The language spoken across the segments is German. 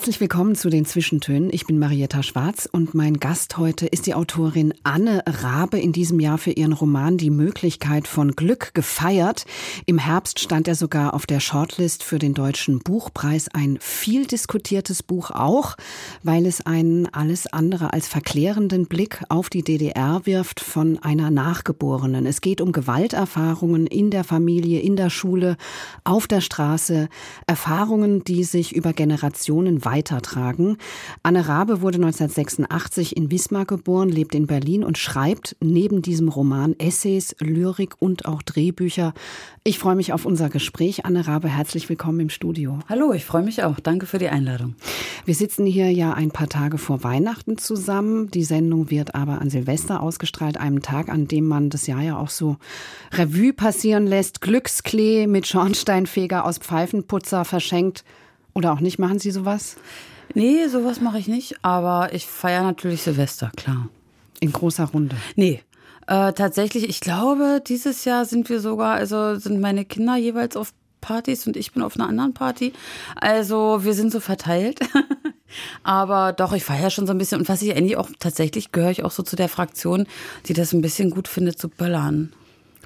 Herzlich willkommen zu den Zwischentönen. Ich bin Marietta Schwarz und mein Gast heute ist die Autorin Anne Rabe, in diesem Jahr für ihren Roman Die Möglichkeit von Glück gefeiert. Im Herbst stand er sogar auf der Shortlist für den Deutschen Buchpreis. Ein viel diskutiertes Buch auch, weil es einen alles andere als verklärenden Blick auf die DDR wirft von einer Nachgeborenen. Es geht um Gewalterfahrungen in der Familie, in der Schule, auf der Straße, Erfahrungen, die sich über Generationen weitertragen. Anne Rabe wurde 1986 in Wismar geboren, lebt in Berlin und schreibt neben diesem Roman Essays, Lyrik und auch Drehbücher. Ich freue mich auf unser Gespräch. Anne Rabe, herzlich willkommen im Studio. Hallo, ich freue mich auch. Danke für die Einladung. Wir sitzen hier ja ein paar Tage vor Weihnachten zusammen. Die Sendung wird aber an Silvester ausgestrahlt, einem Tag, an dem man das Jahr ja auch so Revue passieren lässt. Glücksklee mit Schornsteinfeger aus Pfeifenputzer verschenkt. Oder auch nicht, machen Sie sowas? Nee, sowas mache ich nicht, aber ich feiere natürlich Silvester, klar. In großer Runde? Nee. Äh, tatsächlich, ich glaube, dieses Jahr sind wir sogar, also sind meine Kinder jeweils auf Partys und ich bin auf einer anderen Party. Also wir sind so verteilt. Aber doch, ich feiere schon so ein bisschen. Und was ich eigentlich auch tatsächlich gehöre ich auch so zu der Fraktion, die das ein bisschen gut findet zu böllern.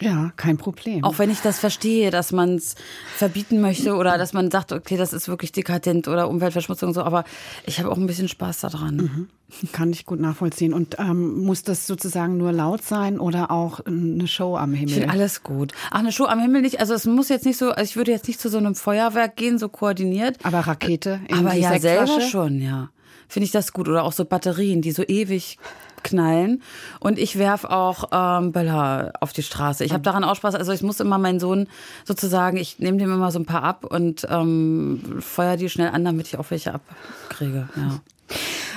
Ja, kein Problem. Auch wenn ich das verstehe, dass man es verbieten möchte oder dass man sagt, okay, das ist wirklich dekadent oder Umweltverschmutzung und so, aber ich habe auch ein bisschen Spaß daran. Mhm. Kann ich gut nachvollziehen. Und ähm, muss das sozusagen nur laut sein oder auch eine Show am Himmel? Ich finde alles gut. Ach, eine Show am Himmel nicht. Also es muss jetzt nicht so, also ich würde jetzt nicht zu so einem Feuerwerk gehen, so koordiniert. Aber Rakete in Aber die ja, selber schon, ja. Finde ich das gut. Oder auch so Batterien, die so ewig knallen. Und ich werf auch ähm, Böller auf die Straße. Ich habe daran auch Spaß. Also ich muss immer meinen Sohn sozusagen, ich nehme dem immer so ein paar ab und ähm, feuer die schnell an, damit ich auch welche abkriege. Ja.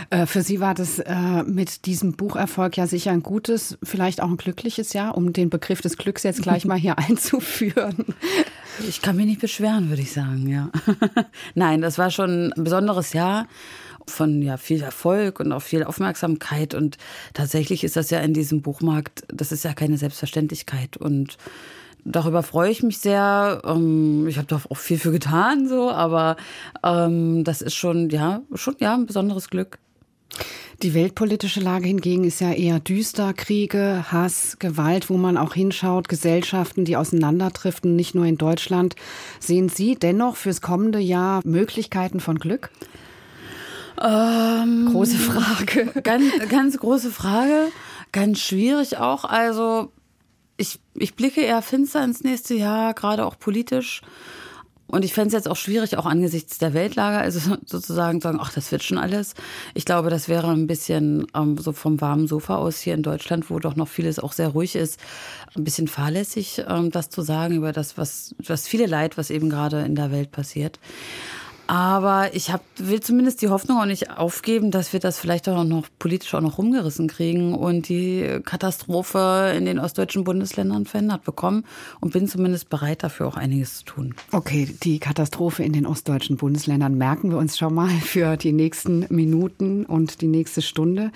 Äh, für Sie war das äh, mit diesem Bucherfolg ja sicher ein gutes, vielleicht auch ein glückliches Jahr, um den Begriff des Glücks jetzt gleich mal hier einzuführen. Ich kann mich nicht beschweren, würde ich sagen, ja. Nein, das war schon ein besonderes Jahr von ja viel Erfolg und auch viel Aufmerksamkeit. Und tatsächlich ist das ja in diesem Buchmarkt, das ist ja keine Selbstverständlichkeit. Und darüber freue ich mich sehr. Ähm, ich habe da auch viel für getan, so, aber ähm, das ist schon, ja, schon ja ein besonderes Glück. Die weltpolitische Lage hingegen ist ja eher düster. Kriege, Hass, Gewalt, wo man auch hinschaut, Gesellschaften, die auseinanderdriften, nicht nur in Deutschland. Sehen Sie dennoch fürs kommende Jahr Möglichkeiten von Glück? Ähm, große Frage. Ganz, ganz große Frage. Ganz schwierig auch. Also ich, ich blicke eher finster ins nächste Jahr, gerade auch politisch. Und ich fände es jetzt auch schwierig, auch angesichts der Weltlage, also sozusagen sagen, ach, das wird schon alles. Ich glaube, das wäre ein bisschen ähm, so vom warmen Sofa aus hier in Deutschland, wo doch noch vieles auch sehr ruhig ist, ein bisschen fahrlässig, ähm, das zu sagen über das, was, das viele Leid, was eben gerade in der Welt passiert. Aber ich hab, will zumindest die Hoffnung auch nicht aufgeben, dass wir das vielleicht auch noch politisch auch noch rumgerissen kriegen und die Katastrophe in den ostdeutschen Bundesländern verändert bekommen und bin zumindest bereit, dafür auch einiges zu tun. Okay, die Katastrophe in den ostdeutschen Bundesländern merken wir uns schon mal für die nächsten Minuten und die nächste Stunde.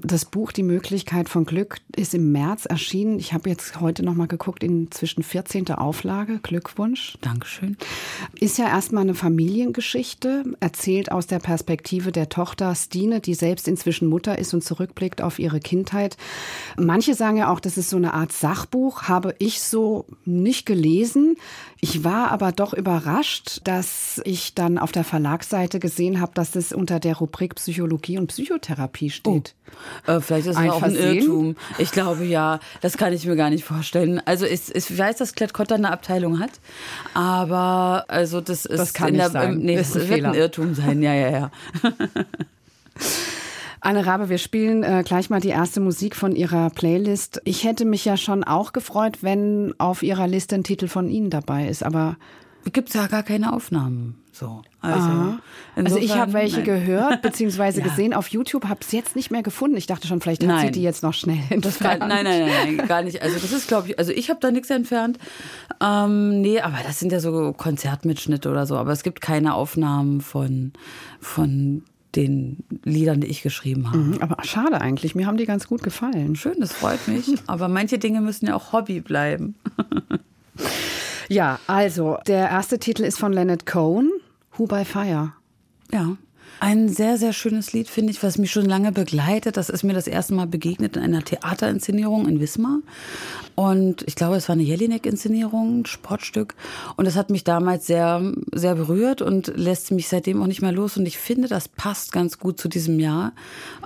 Das Buch Die Möglichkeit von Glück ist im März erschienen. Ich habe jetzt heute noch mal geguckt, inzwischen 14. Auflage. Glückwunsch. Dankeschön. Ist ja erstmal eine Familiengeschichte. Geschichte, erzählt aus der Perspektive der Tochter Stine, die selbst inzwischen Mutter ist und zurückblickt auf ihre Kindheit. Manche sagen ja auch, das ist so eine Art Sachbuch, habe ich so nicht gelesen. Ich war aber doch überrascht, dass ich dann auf der Verlagsseite gesehen habe, dass es unter der Rubrik Psychologie und Psychotherapie steht. Oh. Äh, vielleicht ist es auch ein Irrtum. Ich glaube ja, das kann ich mir gar nicht vorstellen. Also ich, ich weiß, dass Klett-Cotta eine Abteilung hat, aber also das ist das kann in der, sein. Nee, das, das wird ein Irrtum sein. Ja, ja, ja. Anne Rabe, wir spielen äh, gleich mal die erste Musik von Ihrer Playlist. Ich hätte mich ja schon auch gefreut, wenn auf Ihrer Liste ein Titel von Ihnen dabei ist, aber gibt es ja gar keine Aufnahmen. So. Also, also ich habe welche nein. gehört bzw. ja. gesehen auf YouTube, habe es jetzt nicht mehr gefunden. Ich dachte schon, vielleicht hat nein. sie die jetzt noch schnell entfernt. Nein, nein, nein, nein, gar nicht. Also das ist, glaube ich, also ich habe da nichts entfernt. Ähm, nee, aber das sind ja so Konzertmitschnitte oder so. Aber es gibt keine Aufnahmen von, von den Liedern, die ich geschrieben habe. Mhm, aber schade eigentlich, mir haben die ganz gut gefallen. Schön, das freut mich. aber manche Dinge müssen ja auch Hobby bleiben. ja, also der erste Titel ist von Leonard Cohen, Who by Fire. Ja. Ein sehr, sehr schönes Lied, finde ich, was mich schon lange begleitet. Das ist mir das erste Mal begegnet in einer Theaterinszenierung in Wismar. Und ich glaube, es war eine Jelinek-Inszenierung, ein Sportstück. Und das hat mich damals sehr, sehr berührt und lässt mich seitdem auch nicht mehr los. Und ich finde, das passt ganz gut zu diesem Jahr.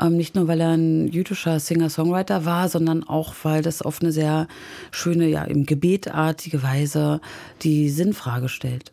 Ähm, nicht nur, weil er ein jüdischer Singer-Songwriter war, sondern auch, weil das auf eine sehr schöne, ja, im Gebetartige Weise die Sinnfrage stellt.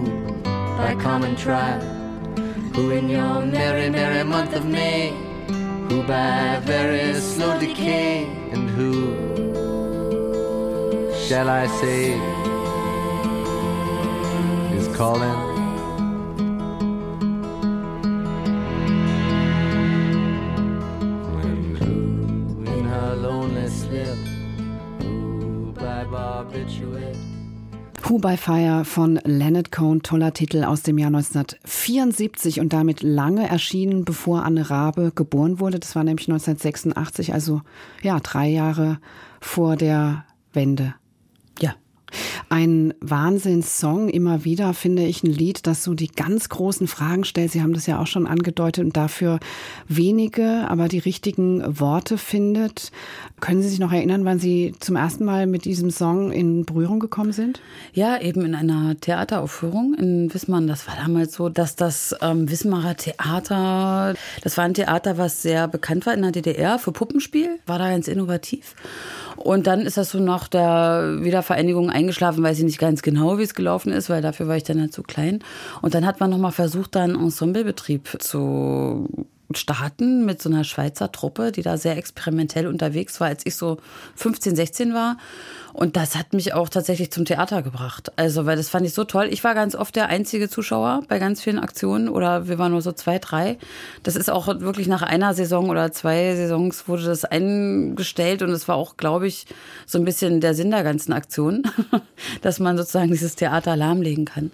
trial, who in your merry, merry month of May, who by very slow decay, and who shall I say is calling? And who in her lonely slip, who by barbiturate Who by Fire von Leonard Cohen, toller Titel aus dem Jahr 1974 und damit lange erschienen, bevor Anne Rabe geboren wurde. Das war nämlich 1986, also ja, drei Jahre vor der Wende. Ein Wahnsinnssong, immer wieder finde ich ein Lied, das so die ganz großen Fragen stellt. Sie haben das ja auch schon angedeutet und dafür wenige, aber die richtigen Worte findet. Können Sie sich noch erinnern, wann Sie zum ersten Mal mit diesem Song in Berührung gekommen sind? Ja, eben in einer Theateraufführung in Wismar. Das war damals so, dass das ähm, Wismarer Theater, das war ein Theater, was sehr bekannt war in der DDR für Puppenspiel, war da ganz innovativ. Und dann ist das so nach der Wiedervereinigung eingeschlafen, weiß ich nicht ganz genau, wie es gelaufen ist, weil dafür war ich dann halt zu klein. Und dann hat man nochmal versucht, da einen Ensemblebetrieb zu starten mit so einer Schweizer Truppe, die da sehr experimentell unterwegs war, als ich so 15, 16 war. Und das hat mich auch tatsächlich zum Theater gebracht. Also, weil das fand ich so toll. Ich war ganz oft der einzige Zuschauer bei ganz vielen Aktionen oder wir waren nur so zwei, drei. Das ist auch wirklich nach einer Saison oder zwei Saisons wurde das eingestellt und es war auch, glaube ich, so ein bisschen der Sinn der ganzen Aktion, dass man sozusagen dieses Theater lahmlegen kann.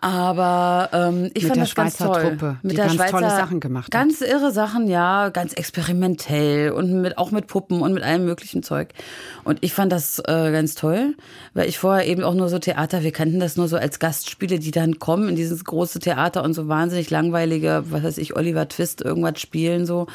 Aber ähm, ich Mit fand das ganz toll. Truppe, Mit der ganz Schweizer tolle Sachen gemacht hat. Ganz irre Sachen, ja, ganz experimentell und mit, auch mit Puppen und mit allem möglichen Zeug. Und ich fand das äh, ganz toll, weil ich vorher eben auch nur so Theater, wir kannten das nur so als Gastspiele, die dann kommen in dieses große Theater und so wahnsinnig langweilige, was weiß ich, Oliver Twist irgendwas spielen so.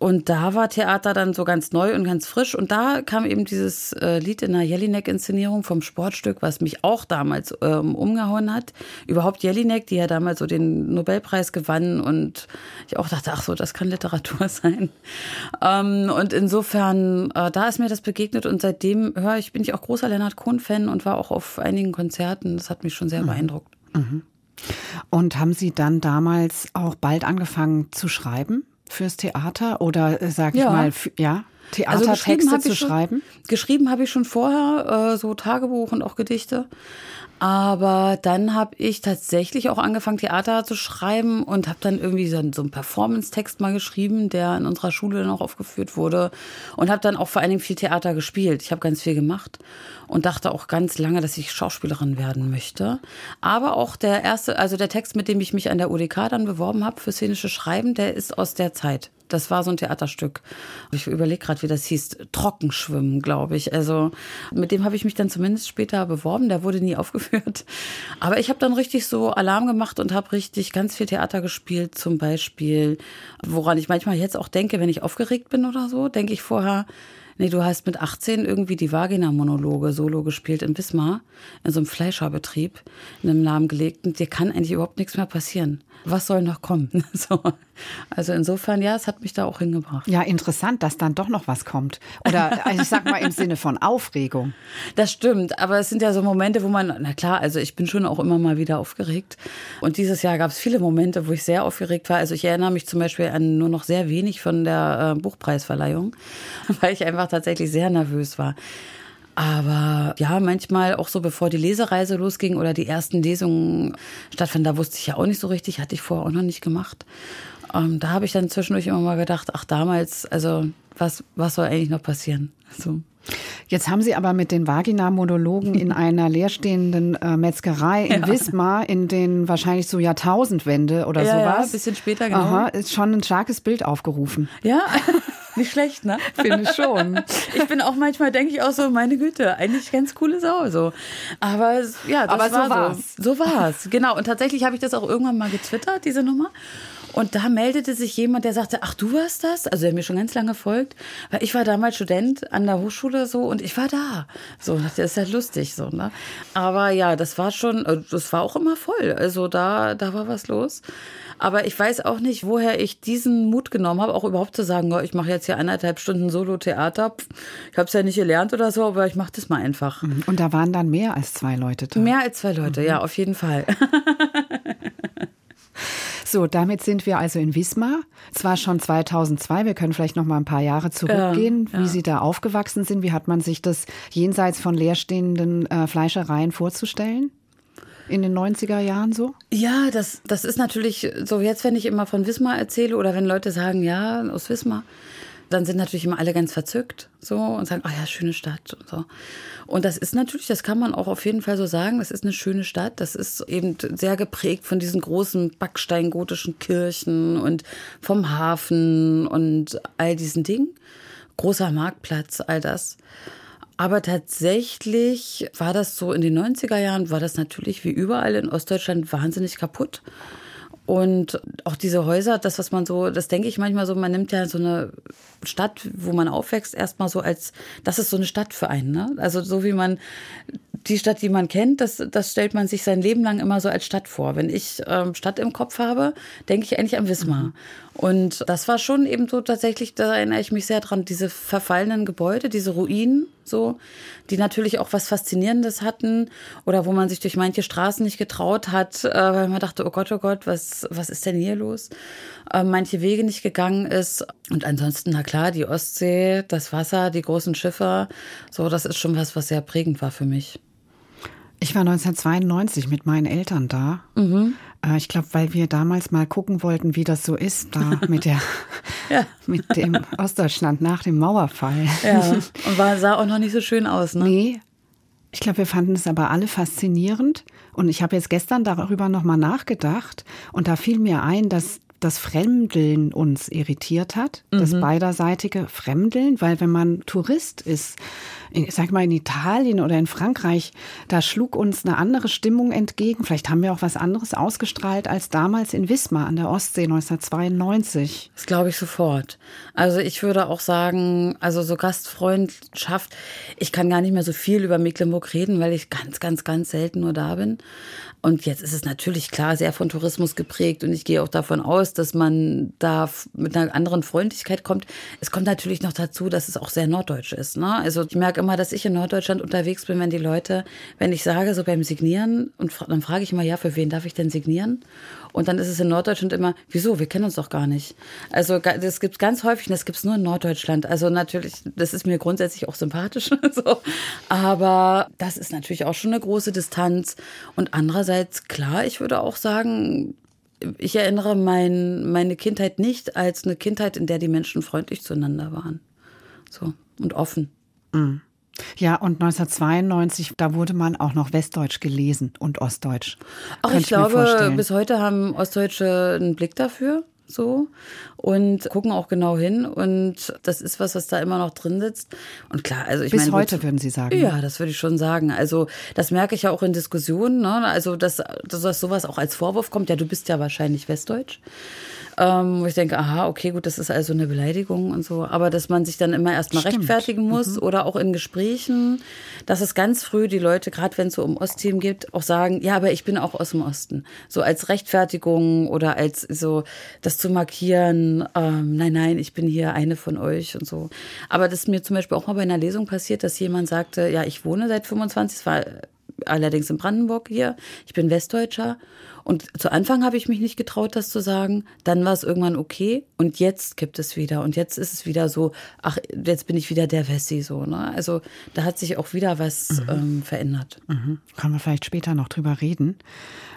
Und da war Theater dann so ganz neu und ganz frisch. Und da kam eben dieses äh, Lied in der Jelinek-Inszenierung vom Sportstück, was mich auch damals ähm, umgehauen hat. Überhaupt Jelinek, die ja damals so den Nobelpreis gewann. Und ich auch dachte, ach so, das kann Literatur sein. Ähm, und insofern, äh, da ist mir das begegnet. Und seitdem höre ich, bin ich auch großer Leonard Cohen-Fan und war auch auf einigen Konzerten. Das hat mich schon sehr mhm. beeindruckt. Mhm. Und haben Sie dann damals auch bald angefangen zu schreiben? fürs Theater oder äh, sag ich ja. mal, ja? Theatertexte also zu schon, schreiben? Geschrieben habe ich schon vorher, äh, so Tagebuch und auch Gedichte. Aber dann habe ich tatsächlich auch angefangen, Theater zu schreiben und habe dann irgendwie so, so einen Performance-Text mal geschrieben, der in unserer Schule dann auch aufgeführt wurde. Und habe dann auch vor allen Dingen viel Theater gespielt. Ich habe ganz viel gemacht und dachte auch ganz lange, dass ich Schauspielerin werden möchte. Aber auch der erste, also der Text, mit dem ich mich an der UDK dann beworben habe für szenische Schreiben, der ist aus der Zeit. Das war so ein Theaterstück. Ich überlege gerade, wie das hieß. Trockenschwimmen, glaube ich. Also mit dem habe ich mich dann zumindest später beworben. Der wurde nie aufgeführt. Aber ich habe dann richtig so Alarm gemacht und habe richtig ganz viel Theater gespielt. Zum Beispiel, woran ich manchmal jetzt auch denke, wenn ich aufgeregt bin oder so, denke ich vorher, Nee, du hast mit 18 irgendwie die Vagina-Monologe solo gespielt in Wismar, in so einem Fleischerbetrieb, in einem lahmgelegten. Dir kann eigentlich überhaupt nichts mehr passieren was soll noch kommen? So. Also insofern, ja, es hat mich da auch hingebracht. Ja, interessant, dass dann doch noch was kommt. Oder also ich sag mal im Sinne von Aufregung. Das stimmt, aber es sind ja so Momente, wo man, na klar, also ich bin schon auch immer mal wieder aufgeregt. Und dieses Jahr gab es viele Momente, wo ich sehr aufgeregt war. Also ich erinnere mich zum Beispiel an nur noch sehr wenig von der äh, Buchpreisverleihung, weil ich einfach tatsächlich sehr nervös war. Aber ja, manchmal auch so, bevor die Lesereise losging oder die ersten Lesungen stattfanden, da wusste ich ja auch nicht so richtig, hatte ich vorher auch noch nicht gemacht. Ähm, da habe ich dann zwischendurch immer mal gedacht, ach damals, also was, was soll eigentlich noch passieren? So. Jetzt haben Sie aber mit den Vagina-Monologen in einer leerstehenden äh, Metzgerei in ja. Wismar in den wahrscheinlich so Jahrtausendwende oder ja, sowas. Ja, ein bisschen später, genau. Aha, ist schon ein starkes Bild aufgerufen. Ja. Nicht schlecht, ne? Finde ich schon. Ich bin auch manchmal, denke ich auch so, meine Güte, eigentlich ganz coole Sau. So. Aber ja, das Aber war so war's. So, so war's, genau. Und tatsächlich habe ich das auch irgendwann mal getwittert, diese Nummer. Und da meldete sich jemand, der sagte, ach, du warst das? Also der mir schon ganz lange folgt. Weil ich war damals Student an der Hochschule so und ich war da. So, das ist ja lustig so, ne? Aber ja, das war schon, äh, das war auch immer voll. Also da, da war was los. Aber ich weiß auch nicht, woher ich diesen Mut genommen habe, auch überhaupt zu sagen, ich mache jetzt hier eineinhalb Stunden Solo-Theater. Ich habe es ja nicht gelernt oder so, aber ich mache das mal einfach. Mhm. Und da waren dann mehr als zwei Leute da. Mehr als zwei Leute, mhm. ja, auf jeden Fall. So, damit sind wir also in Wismar. Zwar schon 2002, wir können vielleicht noch mal ein paar Jahre zurückgehen, ja, ja. wie Sie da aufgewachsen sind. Wie hat man sich das jenseits von leerstehenden äh, Fleischereien vorzustellen? in den 90er Jahren so? Ja, das, das ist natürlich so, jetzt wenn ich immer von Wismar erzähle oder wenn Leute sagen, ja, aus Wismar, dann sind natürlich immer alle ganz verzückt so und sagen, oh ja, schöne Stadt und so. Und das ist natürlich, das kann man auch auf jeden Fall so sagen, das ist eine schöne Stadt. Das ist eben sehr geprägt von diesen großen backsteingotischen Kirchen und vom Hafen und all diesen Dingen. Großer Marktplatz, all das. Aber tatsächlich war das so in den 90er Jahren, war das natürlich wie überall in Ostdeutschland wahnsinnig kaputt. Und auch diese Häuser, das, was man so, das denke ich manchmal so, man nimmt ja so eine Stadt, wo man aufwächst, erstmal so als, das ist so eine Stadt für einen. Ne? Also so wie man die Stadt, die man kennt, das, das stellt man sich sein Leben lang immer so als Stadt vor. Wenn ich ähm, Stadt im Kopf habe, denke ich eigentlich an Wismar. Mhm. Und das war schon eben so tatsächlich, da erinnere ich mich sehr dran, diese verfallenen Gebäude, diese Ruinen, so, die natürlich auch was Faszinierendes hatten oder wo man sich durch manche Straßen nicht getraut hat, äh, weil man dachte, oh Gott, oh Gott, was, was ist denn hier los? Äh, manche Wege nicht gegangen ist. Und ansonsten, na klar, die Ostsee, das Wasser, die großen Schiffe, so, das ist schon was, was sehr prägend war für mich. Ich war 1992 mit meinen Eltern da. Mhm. Äh, ich glaube, weil wir damals mal gucken wollten, wie das so ist, da mit der, ja. mit dem Ostdeutschland nach dem Mauerfall. Ja. Und war, sah auch noch nicht so schön aus, ne? Nee. Ich glaube, wir fanden es aber alle faszinierend. Und ich habe jetzt gestern darüber nochmal nachgedacht. Und da fiel mir ein, dass das Fremdeln uns irritiert hat, mhm. das beiderseitige Fremdeln, weil wenn man Tourist ist, ich sag mal in Italien oder in Frankreich, da schlug uns eine andere Stimmung entgegen. Vielleicht haben wir auch was anderes ausgestrahlt als damals in Wismar an der Ostsee 1992. Das glaube ich sofort. Also ich würde auch sagen, also so Gastfreundschaft, ich kann gar nicht mehr so viel über Mecklenburg reden, weil ich ganz, ganz, ganz selten nur da bin. Und jetzt ist es natürlich klar sehr von Tourismus geprägt und ich gehe auch davon aus, dass man da mit einer anderen Freundlichkeit kommt. Es kommt natürlich noch dazu, dass es auch sehr norddeutsch ist. Ne? Also ich merke immer, dass ich in Norddeutschland unterwegs bin, wenn die Leute, wenn ich sage, so beim Signieren, und dann frage ich immer, ja, für wen darf ich denn signieren? Und dann ist es in Norddeutschland immer, wieso, wir kennen uns doch gar nicht. Also das gibt es ganz häufig und das gibt es nur in Norddeutschland. Also natürlich, das ist mir grundsätzlich auch sympathisch. so. Aber das ist natürlich auch schon eine große Distanz. Und andererseits, klar, ich würde auch sagen, ich erinnere mein, meine Kindheit nicht als eine Kindheit, in der die Menschen freundlich zueinander waren. So und offen. Mhm. Ja, und 1992, da wurde man auch noch Westdeutsch gelesen und Ostdeutsch. Ach, ich, ich glaube, bis heute haben Ostdeutsche einen Blick dafür so und gucken auch genau hin und das ist was, was da immer noch drin sitzt. Und klar, also ich bis meine, heute würden Sie sagen. Ja, das würde ich schon sagen. Also das merke ich ja auch in Diskussionen. Ne? Also dass, dass sowas auch als Vorwurf kommt. Ja, du bist ja wahrscheinlich Westdeutsch. Ähm, wo ich denke, aha, okay, gut, das ist also eine Beleidigung und so. Aber dass man sich dann immer erstmal rechtfertigen muss mhm. oder auch in Gesprächen, dass es ganz früh die Leute, gerade wenn es so um Ostthemen geht, auch sagen, ja, aber ich bin auch aus dem Osten. So als Rechtfertigung oder als so das zu markieren, ähm, nein, nein, ich bin hier eine von euch und so. Aber das ist mir zum Beispiel auch mal bei einer Lesung passiert, dass jemand sagte, ja, ich wohne seit 25, es war allerdings in Brandenburg hier, ich bin Westdeutscher und zu Anfang habe ich mich nicht getraut, das zu sagen. Dann war es irgendwann okay. Und jetzt gibt es wieder. Und jetzt ist es wieder so, ach, jetzt bin ich wieder der Wessi so. Ne? Also da hat sich auch wieder was mhm. ähm, verändert. Mhm. Können wir vielleicht später noch drüber reden.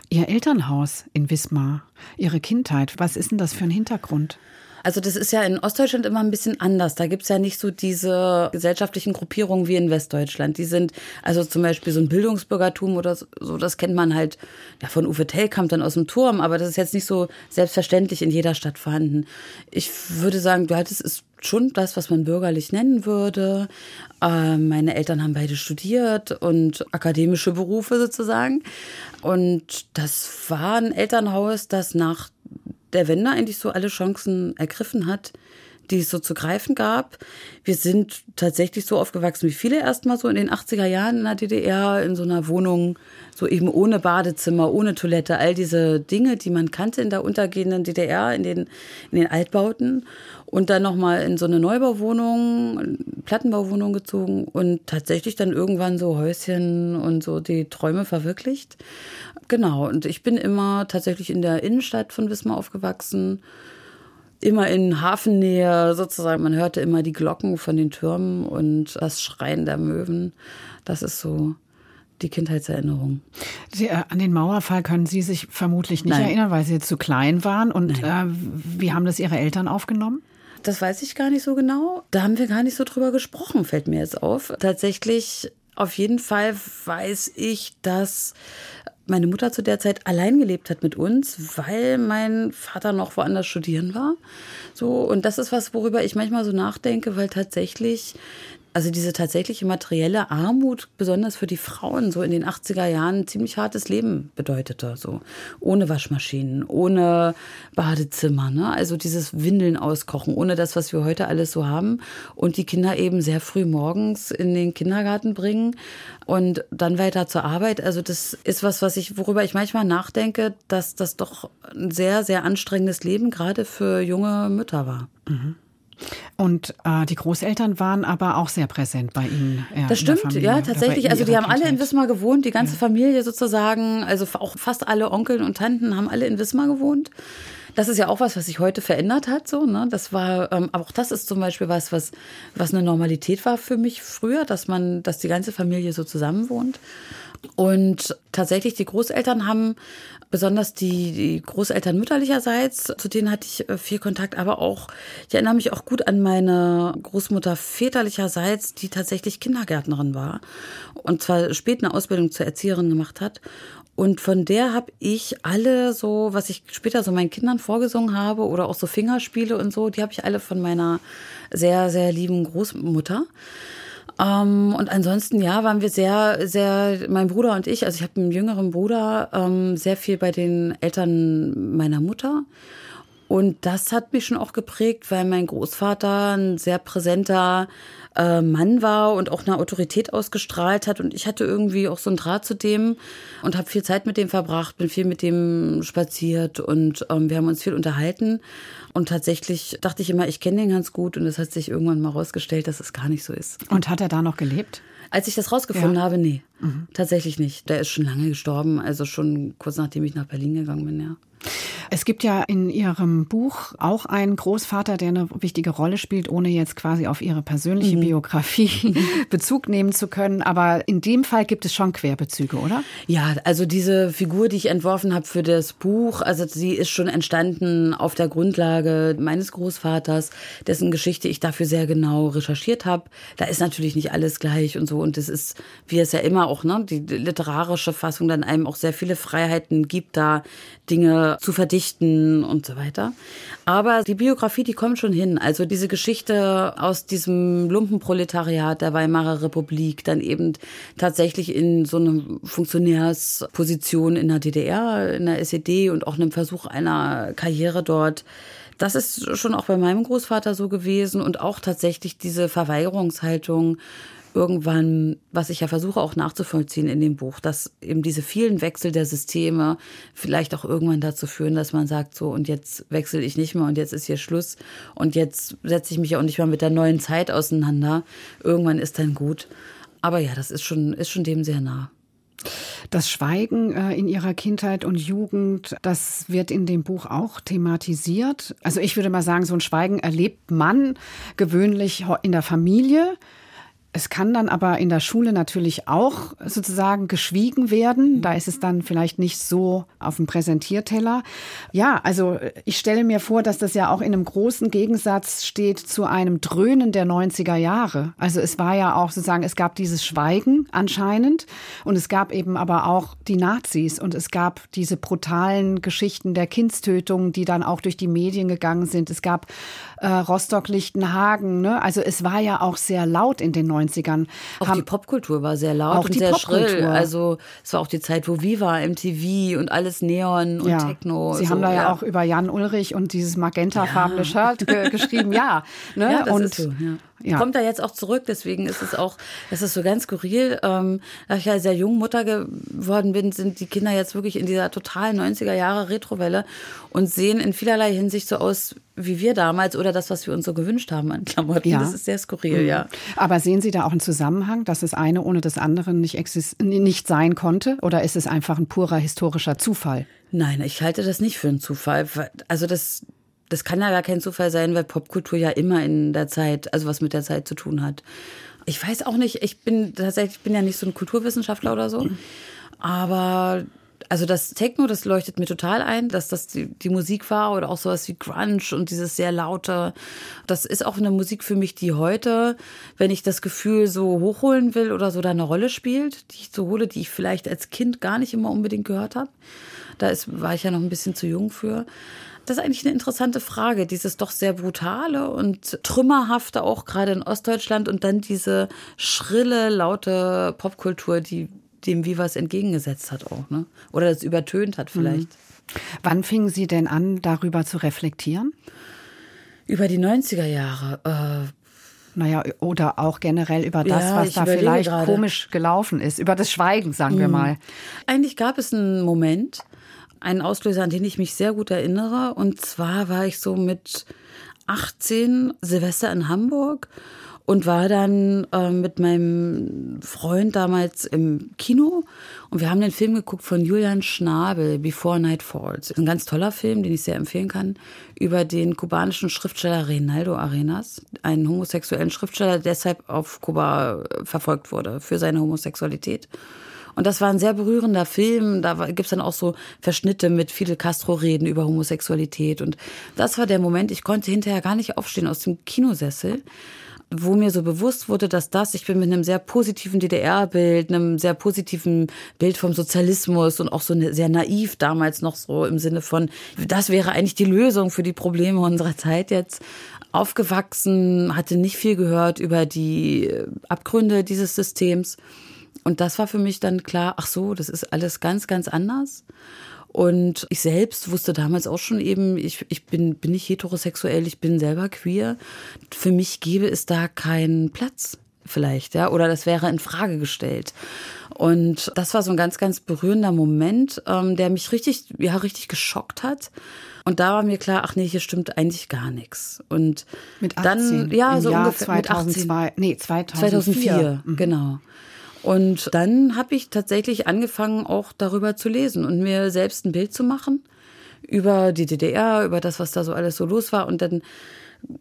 Ihr Elternhaus in Wismar, Ihre Kindheit, was ist denn das für ein Hintergrund? Also das ist ja in Ostdeutschland immer ein bisschen anders. Da gibt's ja nicht so diese gesellschaftlichen Gruppierungen wie in Westdeutschland. Die sind, also zum Beispiel so ein Bildungsbürgertum oder so, das kennt man halt ja, von Uwe Tellkamp dann aus dem Turm, aber das ist jetzt nicht so selbstverständlich in jeder Stadt vorhanden. Ich würde sagen, du hattest es schon das, was man bürgerlich nennen würde. Ähm, meine Eltern haben beide studiert und akademische Berufe sozusagen. Und das war ein Elternhaus, das nach der Wende eigentlich so alle Chancen ergriffen hat, die es so zu greifen gab. Wir sind tatsächlich so aufgewachsen wie viele erstmal so in den 80er Jahren in der DDR in so einer Wohnung, so eben ohne Badezimmer, ohne Toilette, all diese Dinge, die man kannte in der untergehenden DDR, in den, in den Altbauten. Und dann nochmal in so eine Neubauwohnung, Plattenbauwohnung gezogen und tatsächlich dann irgendwann so Häuschen und so die Träume verwirklicht. Genau, und ich bin immer tatsächlich in der Innenstadt von Wismar aufgewachsen, immer in Hafennähe sozusagen. Man hörte immer die Glocken von den Türmen und das Schreien der Möwen. Das ist so die Kindheitserinnerung. Sie, äh, an den Mauerfall können Sie sich vermutlich nicht Nein. erinnern, weil Sie zu klein waren. Und äh, wie haben das Ihre Eltern aufgenommen? Das weiß ich gar nicht so genau. Da haben wir gar nicht so drüber gesprochen, fällt mir jetzt auf. Tatsächlich, auf jeden Fall weiß ich, dass meine Mutter zu der Zeit allein gelebt hat mit uns, weil mein Vater noch woanders studieren war. So, und das ist was, worüber ich manchmal so nachdenke, weil tatsächlich also diese tatsächliche materielle Armut, besonders für die Frauen, so in den 80er Jahren ein ziemlich hartes Leben bedeutete. So ohne Waschmaschinen, ohne Badezimmer, ne? Also dieses Windeln auskochen, ohne das, was wir heute alles so haben. Und die Kinder eben sehr früh morgens in den Kindergarten bringen und dann weiter zur Arbeit. Also das ist was, was ich, worüber ich manchmal nachdenke, dass das doch ein sehr, sehr anstrengendes Leben gerade für junge Mütter war. Mhm. Und äh, die Großeltern waren aber auch sehr präsent bei Ihnen. Ja, das stimmt, Familie, ja, tatsächlich. Also die haben alle in Wismar gewohnt, die ganze ja. Familie sozusagen, also auch fast alle Onkel und Tanten haben alle in Wismar gewohnt. Das ist ja auch was, was sich heute verändert hat, so, ne? Das war, ähm, aber auch das ist zum Beispiel was, was, was eine Normalität war für mich früher, dass man, dass die ganze Familie so zusammen wohnt. Und tatsächlich, die Großeltern haben besonders die, die Großeltern mütterlicherseits, zu denen hatte ich äh, viel Kontakt, aber auch, ich erinnere mich auch gut an meine Großmutter väterlicherseits, die tatsächlich Kindergärtnerin war und zwar spät eine Ausbildung zur Erzieherin gemacht hat. Und von der habe ich alle so, was ich später so meinen Kindern vorgesungen habe oder auch so Fingerspiele und so, die habe ich alle von meiner sehr, sehr lieben Großmutter. Ähm, und ansonsten, ja, waren wir sehr, sehr, mein Bruder und ich, also ich habe einen jüngeren Bruder, ähm, sehr viel bei den Eltern meiner Mutter. Und das hat mich schon auch geprägt, weil mein Großvater ein sehr präsenter äh, Mann war und auch eine Autorität ausgestrahlt hat. Und ich hatte irgendwie auch so einen Draht zu dem und habe viel Zeit mit dem verbracht, bin viel mit dem spaziert und ähm, wir haben uns viel unterhalten. Und tatsächlich dachte ich immer, ich kenne den ganz gut und es hat sich irgendwann mal rausgestellt, dass es gar nicht so ist. Und hat er da noch gelebt? Als ich das rausgefunden ja. habe, nee, mhm. tatsächlich nicht. Der ist schon lange gestorben, also schon kurz nachdem ich nach Berlin gegangen bin, ja. Es gibt ja in Ihrem Buch auch einen Großvater, der eine wichtige Rolle spielt, ohne jetzt quasi auf Ihre persönliche mhm. Biografie Bezug nehmen zu können. Aber in dem Fall gibt es schon Querbezüge, oder? Ja, also diese Figur, die ich entworfen habe für das Buch, also sie ist schon entstanden auf der Grundlage meines Großvaters, dessen Geschichte ich dafür sehr genau recherchiert habe. Da ist natürlich nicht alles gleich und so. Und es ist, wie es ja immer auch, ne, die literarische Fassung dann einem auch sehr viele Freiheiten gibt, da Dinge Zu verdichten und so weiter. Aber die Biografie, die kommt schon hin. Also diese Geschichte aus diesem Lumpenproletariat der Weimarer Republik, dann eben tatsächlich in so eine Funktionärsposition in der DDR, in der SED und auch einem Versuch einer Karriere dort. Das ist schon auch bei meinem Großvater so gewesen und auch tatsächlich diese Verweigerungshaltung irgendwann, was ich ja versuche auch nachzuvollziehen in dem Buch, dass eben diese vielen Wechsel der Systeme vielleicht auch irgendwann dazu führen, dass man sagt, so und jetzt wechsle ich nicht mehr und jetzt ist hier Schluss und jetzt setze ich mich auch nicht mehr mit der neuen Zeit auseinander. Irgendwann ist dann gut. Aber ja, das ist schon, ist schon dem sehr nah. Das Schweigen äh, in ihrer Kindheit und Jugend, das wird in dem Buch auch thematisiert. Also ich würde mal sagen, so ein Schweigen erlebt man gewöhnlich in der Familie. Es kann dann aber in der Schule natürlich auch sozusagen geschwiegen werden. Da ist es dann vielleicht nicht so auf dem Präsentierteller. Ja, also ich stelle mir vor, dass das ja auch in einem großen Gegensatz steht zu einem Dröhnen der 90er Jahre. Also es war ja auch sozusagen, es gab dieses Schweigen anscheinend und es gab eben aber auch die Nazis und es gab diese brutalen Geschichten der Kindstötung, die dann auch durch die Medien gegangen sind. Es gab äh, Rostock-Lichtenhagen. Ne? Also es war ja auch sehr laut in den 90ern. Auch Haben, die Popkultur war sehr laut auch und sehr schrill. Also es war auch die Zeit, wo Viva, MTV und alles Neon und ja. Techno. Sie so, haben da ja, ja, auch über Jan Ulrich und dieses magentafarbene ja. Shirt ge geschrieben. Ja, ne? ja das und, ist so, ja ja. kommt da jetzt auch zurück. Deswegen ist es auch, es ist so ganz skurril. Ähm, da ich ja sehr jung Mutter geworden bin, sind die Kinder jetzt wirklich in dieser totalen 90er Jahre Retrowelle und sehen in vielerlei Hinsicht so aus wie wir damals oder das, was wir uns so gewünscht haben an Klamotten. Ja. Das ist sehr skurril, mhm. ja. Aber sehen Sie da auch einen Zusammenhang, dass das eine ohne das andere nicht, nicht sein konnte? Oder ist es einfach ein purer historischer Zufall? Nein, ich halte das nicht für einen Zufall. Also das, das kann ja gar kein Zufall sein, weil Popkultur ja immer in der Zeit, also was mit der Zeit zu tun hat. Ich weiß auch nicht, ich bin tatsächlich, ich bin ja nicht so ein Kulturwissenschaftler oder so, aber also das Techno, das leuchtet mir total ein, dass das die, die, Musik war oder auch sowas wie Grunge und dieses sehr laute. Das ist auch eine Musik für mich, die heute, wenn ich das Gefühl so hochholen will oder so, da eine Rolle spielt, die ich so hole, die ich vielleicht als Kind gar nicht immer unbedingt gehört habe. Da ist, war ich ja noch ein bisschen zu jung für. Das ist eigentlich eine interessante Frage. Dieses doch sehr brutale und trümmerhafte auch gerade in Ostdeutschland und dann diese schrille, laute Popkultur, die dem wie was entgegengesetzt hat auch, ne? Oder das übertönt hat vielleicht. Mhm. Wann fingen Sie denn an, darüber zu reflektieren? Über die 90er Jahre. Äh, naja, oder auch generell über das, ja, was da vielleicht gerade. komisch gelaufen ist, über das Schweigen, sagen mhm. wir mal. Eigentlich gab es einen Moment, einen Auslöser, an den ich mich sehr gut erinnere. Und zwar war ich so mit 18 Silvester in Hamburg und war dann äh, mit meinem Freund damals im Kino und wir haben den Film geguckt von Julian Schnabel, Before Night Falls. Ein ganz toller Film, den ich sehr empfehlen kann, über den kubanischen Schriftsteller Reinaldo Arenas, einen homosexuellen Schriftsteller, der deshalb auf Kuba verfolgt wurde für seine Homosexualität. Und das war ein sehr berührender Film. Da gibt's dann auch so Verschnitte mit Fidel Castro-Reden über Homosexualität. Und das war der Moment, ich konnte hinterher gar nicht aufstehen aus dem Kinosessel wo mir so bewusst wurde, dass das, ich bin mit einem sehr positiven DDR-Bild, einem sehr positiven Bild vom Sozialismus und auch so ne, sehr naiv damals noch so im Sinne von, das wäre eigentlich die Lösung für die Probleme unserer Zeit jetzt aufgewachsen, hatte nicht viel gehört über die Abgründe dieses Systems und das war für mich dann klar, ach so, das ist alles ganz, ganz anders. Und ich selbst wusste damals auch schon eben, ich, ich bin, bin nicht heterosexuell, ich bin selber queer. Für mich gäbe es da keinen Platz vielleicht, ja, oder das wäre in Frage gestellt. Und das war so ein ganz, ganz berührender Moment, ähm, der mich richtig, ja, richtig geschockt hat. Und da war mir klar, ach nee, hier stimmt eigentlich gar nichts. Und mit 18, dann, ja, so Jahr ungefähr 2002, mit 18. Nee, 2004. 2004, mhm. genau. Und dann habe ich tatsächlich angefangen, auch darüber zu lesen und mir selbst ein Bild zu machen über die DDR, über das, was da so alles so los war. Und dann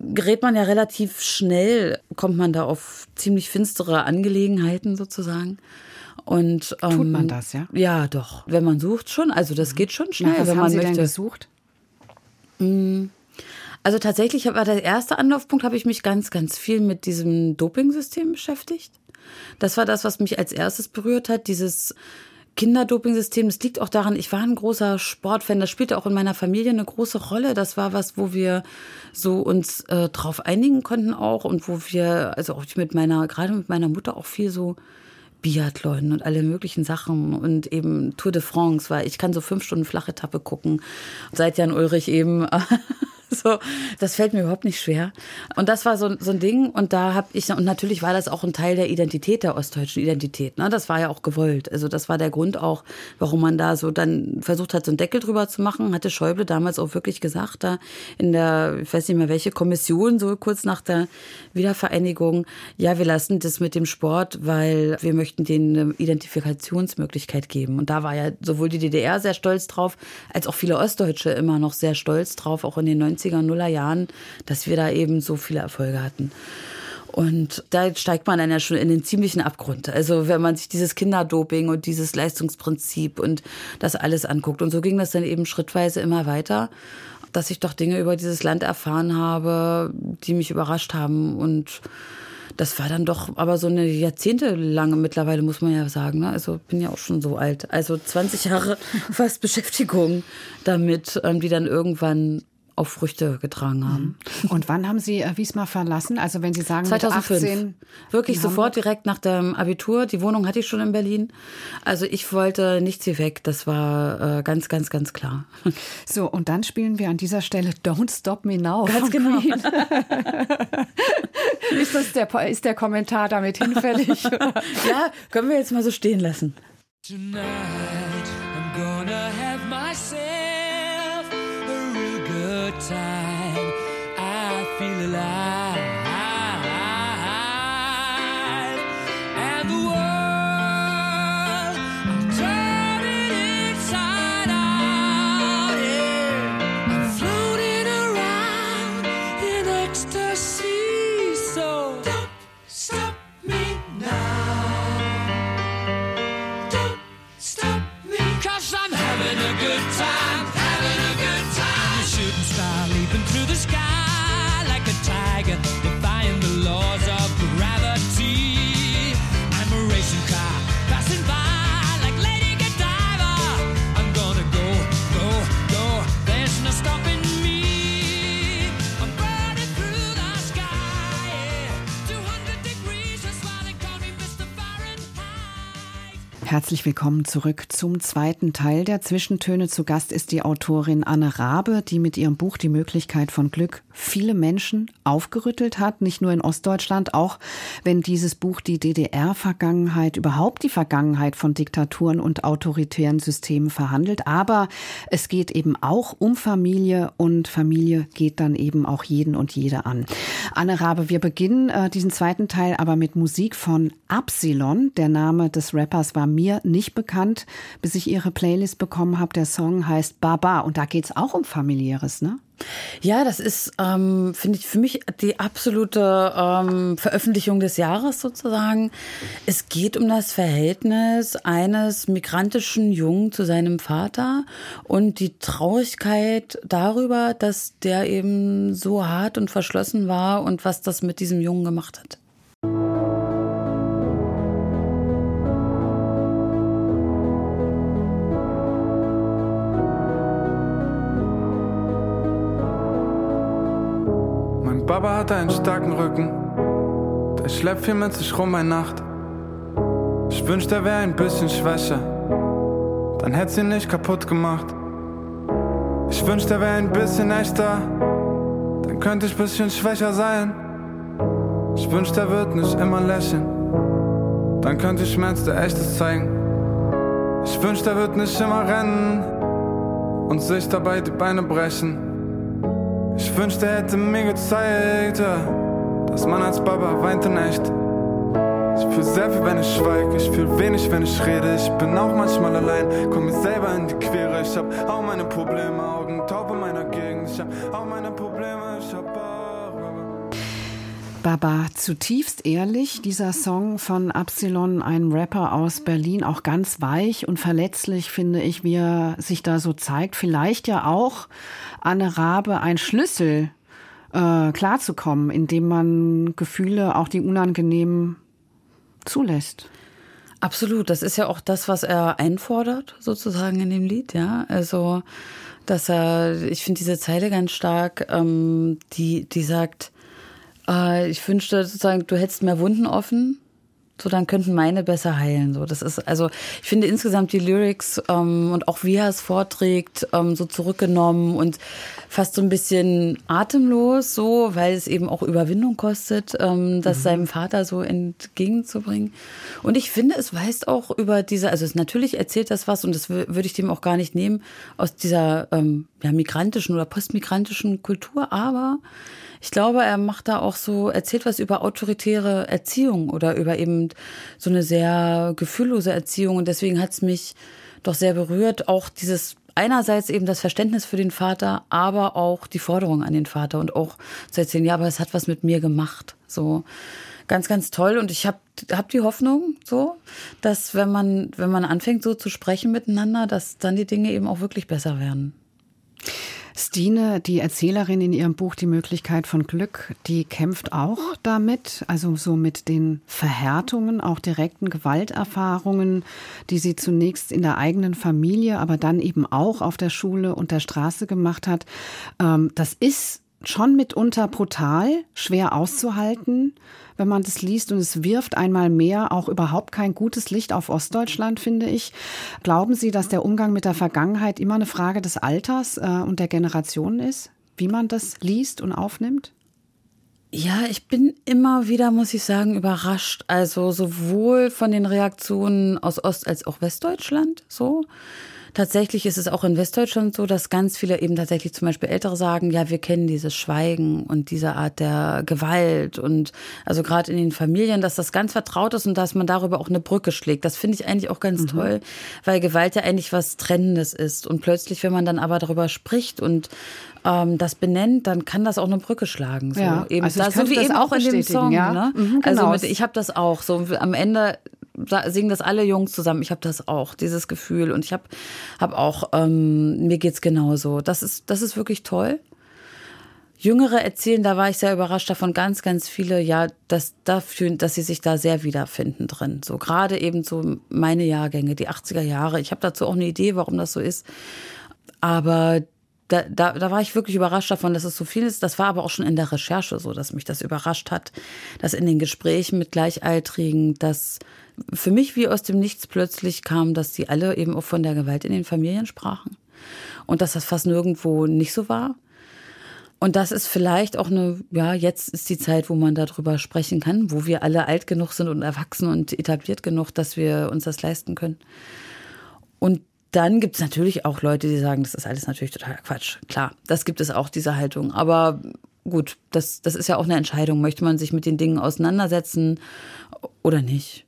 gerät man ja relativ schnell, kommt man da auf ziemlich finstere Angelegenheiten sozusagen. Und ähm, tut man das, ja? Ja, doch. Wenn man sucht schon, also das geht schon schnell, Na, was wenn man Sie möchte. Denn gesucht? Mm. Also tatsächlich war der erste Anlaufpunkt, habe ich mich ganz, ganz viel mit diesem Dopingsystem beschäftigt. Das war das, was mich als erstes berührt hat, dieses Kinderdoping-System, das liegt auch daran, ich war ein großer Sportfan, das spielte auch in meiner Familie eine große Rolle. Das war was, wo wir so uns äh, drauf einigen konnten auch und wo wir, also auch mit meiner, gerade mit meiner Mutter auch viel so Biathlon und alle möglichen Sachen und eben Tour de France, weil ich kann so fünf Stunden Flachetappe gucken. Seit Jan Ulrich eben So, das fällt mir überhaupt nicht schwer. Und das war so, so ein Ding. Und da habe ich, und natürlich war das auch ein Teil der Identität, der ostdeutschen Identität. Ne? Das war ja auch gewollt. Also das war der Grund auch, warum man da so dann versucht hat, so einen Deckel drüber zu machen. Hatte Schäuble damals auch wirklich gesagt, da in der, ich weiß nicht mehr welche Kommission, so kurz nach der Wiedervereinigung, ja, wir lassen das mit dem Sport, weil wir möchten denen eine Identifikationsmöglichkeit geben. Und da war ja sowohl die DDR sehr stolz drauf, als auch viele Ostdeutsche immer noch sehr stolz drauf, auch in den 90 90er, Nuller Jahren, dass wir da eben so viele Erfolge hatten. Und da steigt man dann ja schon in den ziemlichen Abgrund. Also wenn man sich dieses Kinderdoping und dieses Leistungsprinzip und das alles anguckt. Und so ging das dann eben schrittweise immer weiter, dass ich doch Dinge über dieses Land erfahren habe, die mich überrascht haben. Und das war dann doch aber so eine jahrzehntelange mittlerweile, muss man ja sagen. Ne? Also bin ja auch schon so alt. Also 20 Jahre fast Beschäftigung damit, ähm, die dann irgendwann auch Früchte getragen haben. Mhm. Und wann haben Sie äh, Wismar verlassen? Also wenn Sie sagen 2005. 18, Wirklich sofort Hamburg? direkt nach dem Abitur. Die Wohnung hatte ich schon in Berlin. Also ich wollte nichts hier weg. Das war äh, ganz, ganz, ganz klar. So, und dann spielen wir an dieser Stelle Don't Stop Me Now. Ganz genau. ist, das der, ist der Kommentar damit hinfällig? ja, können wir jetzt mal so stehen lassen. Tonight time I feel alive. Herzlich willkommen zurück zum zweiten Teil der Zwischentöne. Zu Gast ist die Autorin Anne Rabe, die mit ihrem Buch Die Möglichkeit von Glück viele Menschen aufgerüttelt hat, nicht nur in Ostdeutschland, auch wenn dieses Buch die DDR-Vergangenheit, überhaupt die Vergangenheit von Diktaturen und autoritären Systemen verhandelt. Aber es geht eben auch um Familie und Familie geht dann eben auch jeden und jede an. Anne Rabe, wir beginnen äh, diesen zweiten Teil aber mit Musik von Absilon. Der Name des Rappers war mir nicht bekannt, bis ich ihre Playlist bekommen habe. Der Song heißt Baba und da geht es auch um familiäres, ne? Ja, das ist, ähm, finde ich, für mich die absolute ähm, Veröffentlichung des Jahres sozusagen. Es geht um das Verhältnis eines migrantischen Jungen zu seinem Vater und die Traurigkeit darüber, dass der eben so hart und verschlossen war und was das mit diesem Jungen gemacht hat. Baba hatte einen starken Rücken. Der schleppt viel mit sich rum bei Nacht. Ich wünschte, er wäre ein bisschen schwächer. Dann hätte sie nicht kaputt gemacht. Ich wünschte, er wäre ein bisschen echter. Dann könnte ich bisschen schwächer sein. Ich wünschte, er wird nicht immer lächeln. Dann könnte ich Schmerz der Echtes zeigen. Ich wünschte, er wird nicht immer rennen und sich dabei die Beine brechen. Ich wünschte, er hätte mir gezeigt, dass man als Baba weint in echt. Ich fühl sehr viel, wenn ich schweig, ich fühl wenig, wenn ich rede. Ich bin auch manchmal allein, komm mir selber in die Quere. Ich hab auch meine Probleme, Augen taub in meiner Gegend. Ich hab auch meine Probleme, ich hab auch. Baba, zutiefst ehrlich, dieser Song von Absilon, ein Rapper aus Berlin, auch ganz weich und verletzlich, finde ich, wie er sich da so zeigt. Vielleicht ja auch Anne Rabe ein Schlüssel, äh, klarzukommen, indem man Gefühle, auch die unangenehmen, zulässt. Absolut, das ist ja auch das, was er einfordert, sozusagen in dem Lied, ja. Also, dass er, ich finde diese Zeile ganz stark, ähm, die, die sagt, äh, ich wünschte sozusagen, du hättest mehr Wunden offen, so dann könnten meine besser heilen. So, das ist also, ich finde insgesamt die Lyrics ähm, und auch wie er es vorträgt, ähm, so zurückgenommen und fast so ein bisschen atemlos, so, weil es eben auch Überwindung kostet, ähm, das mhm. seinem Vater so entgegenzubringen. Und ich finde, es weist auch über diese, also es natürlich erzählt das was und das würde ich dem auch gar nicht nehmen aus dieser ähm, ja, migrantischen oder postmigrantischen Kultur, aber ich glaube, er macht da auch so, erzählt was über autoritäre Erziehung oder über eben so eine sehr gefühllose Erziehung. Und deswegen hat es mich doch sehr berührt, auch dieses einerseits eben das Verständnis für den Vater, aber auch die Forderung an den Vater und auch zu erzählen, ja, aber es hat was mit mir gemacht. So ganz, ganz toll. Und ich habe hab die Hoffnung, so, dass wenn man, wenn man anfängt, so zu sprechen miteinander, dass dann die Dinge eben auch wirklich besser werden. Stine, die Erzählerin in ihrem Buch Die Möglichkeit von Glück, die kämpft auch damit, also so mit den Verhärtungen, auch direkten Gewalterfahrungen, die sie zunächst in der eigenen Familie, aber dann eben auch auf der Schule und der Straße gemacht hat. Ähm, das ist schon mitunter brutal, schwer auszuhalten, wenn man das liest und es wirft einmal mehr auch überhaupt kein gutes Licht auf Ostdeutschland, finde ich. Glauben Sie, dass der Umgang mit der Vergangenheit immer eine Frage des Alters äh, und der Generation ist, wie man das liest und aufnimmt? Ja, ich bin immer wieder, muss ich sagen, überrascht. Also sowohl von den Reaktionen aus Ost- als auch Westdeutschland so. Tatsächlich ist es auch in Westdeutschland so, dass ganz viele eben tatsächlich zum Beispiel Ältere sagen, ja, wir kennen dieses Schweigen und diese Art der Gewalt und also gerade in den Familien, dass das ganz vertraut ist und dass man darüber auch eine Brücke schlägt. Das finde ich eigentlich auch ganz mhm. toll, weil Gewalt ja eigentlich was Trennendes ist. Und plötzlich, wenn man dann aber darüber spricht und ähm, das benennt, dann kann das auch eine Brücke schlagen. So ja, eben, also das, so wie eben auch in dem Song. Ja? Ne? Mhm, genau. Also mit, ich habe das auch. So am Ende singen das alle Jungs zusammen. Ich habe das auch, dieses Gefühl. Und ich habe hab auch, ähm, mir geht's genauso. Das ist, das ist wirklich toll. Jüngere erzählen, da war ich sehr überrascht davon, ganz, ganz viele, ja, dass dafür, dass sie sich da sehr wiederfinden drin. So gerade eben so meine Jahrgänge, die 80er Jahre. Ich habe dazu auch eine Idee, warum das so ist. Aber da, da, da war ich wirklich überrascht davon, dass es so viel ist. Das war aber auch schon in der Recherche so, dass mich das überrascht hat, dass in den Gesprächen mit Gleichaltrigen, dass für mich wie aus dem Nichts plötzlich kam, dass die alle eben auch von der Gewalt in den Familien sprachen. Und dass das fast nirgendwo nicht so war. Und das ist vielleicht auch eine, ja, jetzt ist die Zeit, wo man darüber sprechen kann, wo wir alle alt genug sind und erwachsen und etabliert genug, dass wir uns das leisten können. Und dann gibt es natürlich auch Leute, die sagen, das ist alles natürlich total Quatsch. Klar, das gibt es auch, diese Haltung. Aber gut, das, das ist ja auch eine Entscheidung. Möchte man sich mit den Dingen auseinandersetzen oder nicht?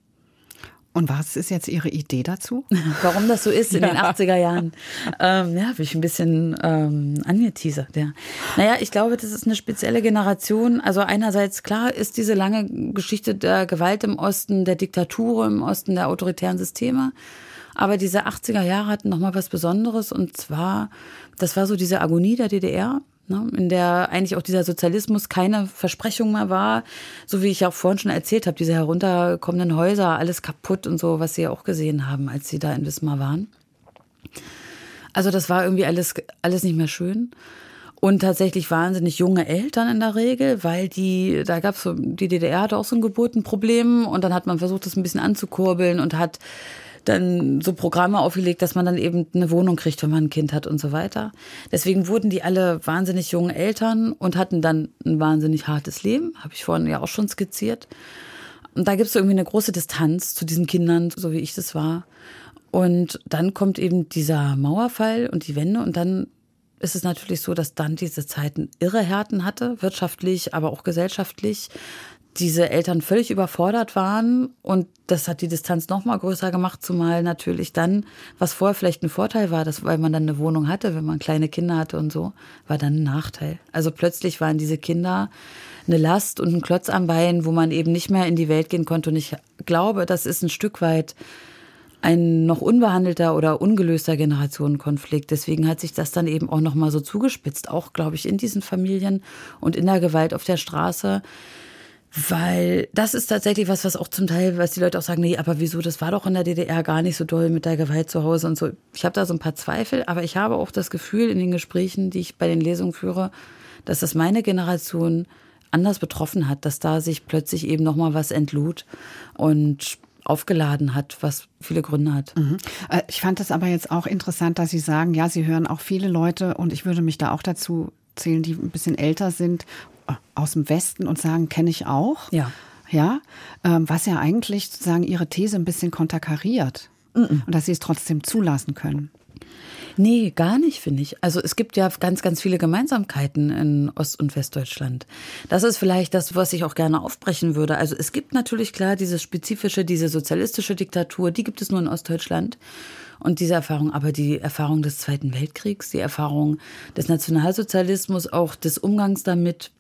Und was ist jetzt Ihre Idee dazu? Warum das so ist in ja. den 80er Jahren. Ähm, ja, habe ich ein bisschen ähm, angeteasert. Ja. Naja, ich glaube, das ist eine spezielle Generation. Also einerseits, klar, ist diese lange Geschichte der Gewalt im Osten, der Diktatur im Osten, der autoritären Systeme. Aber diese 80er Jahre hatten nochmal was Besonderes. Und zwar, das war so diese Agonie der DDR ne, in der eigentlich auch dieser Sozialismus keine Versprechung mehr war, so wie ich auch vorhin schon erzählt habe, diese herunterkommenden Häuser, alles kaputt und so, was Sie ja auch gesehen haben, als Sie da in Wismar waren. Also das war irgendwie alles, alles nicht mehr schön. Und tatsächlich wahnsinnig junge Eltern in der Regel, weil die, da gab es so, die DDR hatte auch so ein Geburtenproblem und dann hat man versucht, das ein bisschen anzukurbeln und hat dann so Programme aufgelegt, dass man dann eben eine Wohnung kriegt, wenn man ein Kind hat und so weiter. Deswegen wurden die alle wahnsinnig jungen Eltern und hatten dann ein wahnsinnig hartes Leben, habe ich vorhin ja auch schon skizziert. Und da gibt es irgendwie eine große Distanz zu diesen Kindern, so wie ich das war. Und dann kommt eben dieser Mauerfall und die Wende und dann ist es natürlich so, dass dann diese Zeiten irre Härten hatte, wirtschaftlich, aber auch gesellschaftlich diese Eltern völlig überfordert waren und das hat die Distanz noch mal größer gemacht, zumal natürlich dann, was vorher vielleicht ein Vorteil war, dass, weil man dann eine Wohnung hatte, wenn man kleine Kinder hatte und so, war dann ein Nachteil. Also plötzlich waren diese Kinder eine Last und ein Klotz am Bein, wo man eben nicht mehr in die Welt gehen konnte. Und ich glaube, das ist ein Stück weit ein noch unbehandelter oder ungelöster Generationenkonflikt. Deswegen hat sich das dann eben auch noch mal so zugespitzt, auch glaube ich in diesen Familien und in der Gewalt auf der Straße Weil das ist tatsächlich was, was auch zum Teil, was die Leute auch sagen, nee, aber wieso, das war doch in der DDR gar nicht so doll mit der Gewalt zu Hause und so. Ich habe da so ein paar Zweifel, aber ich habe auch das Gefühl in den Gesprächen, die ich bei den Lesungen führe, dass das meine Generation anders betroffen hat, dass da sich plötzlich eben nochmal was entlud und aufgeladen hat, was viele Gründe hat. Mhm. Äh, ich fand es aber jetzt auch interessant, dass Sie sagen, ja, Sie hören auch viele Leute und ich würde mich da auch dazu zählen, die ein bisschen älter sind, aus dem Westen und sagen, kenne ich auch. Ja. Ja, ähm, was ja eigentlich sozusagen Ihre These ein bisschen konterkariert. Mhm. Und dass Sie es trotzdem zulassen können. Nee, gar nicht, finde ich. Also es gibt ja ganz, ganz viele Gemeinsamkeiten in Ost- und Westdeutschland. Das ist vielleicht das, was ich auch gerne aufbrechen würde. Also es gibt natürlich klar diese spezifische, diese sozialistische Diktatur, die gibt es nur in Ostdeutschland. Und diese Erfahrung, aber die Erfahrung des Zweiten Weltkriegs, die Erfahrung des Nationalsozialismus, auch des Umgangs damit,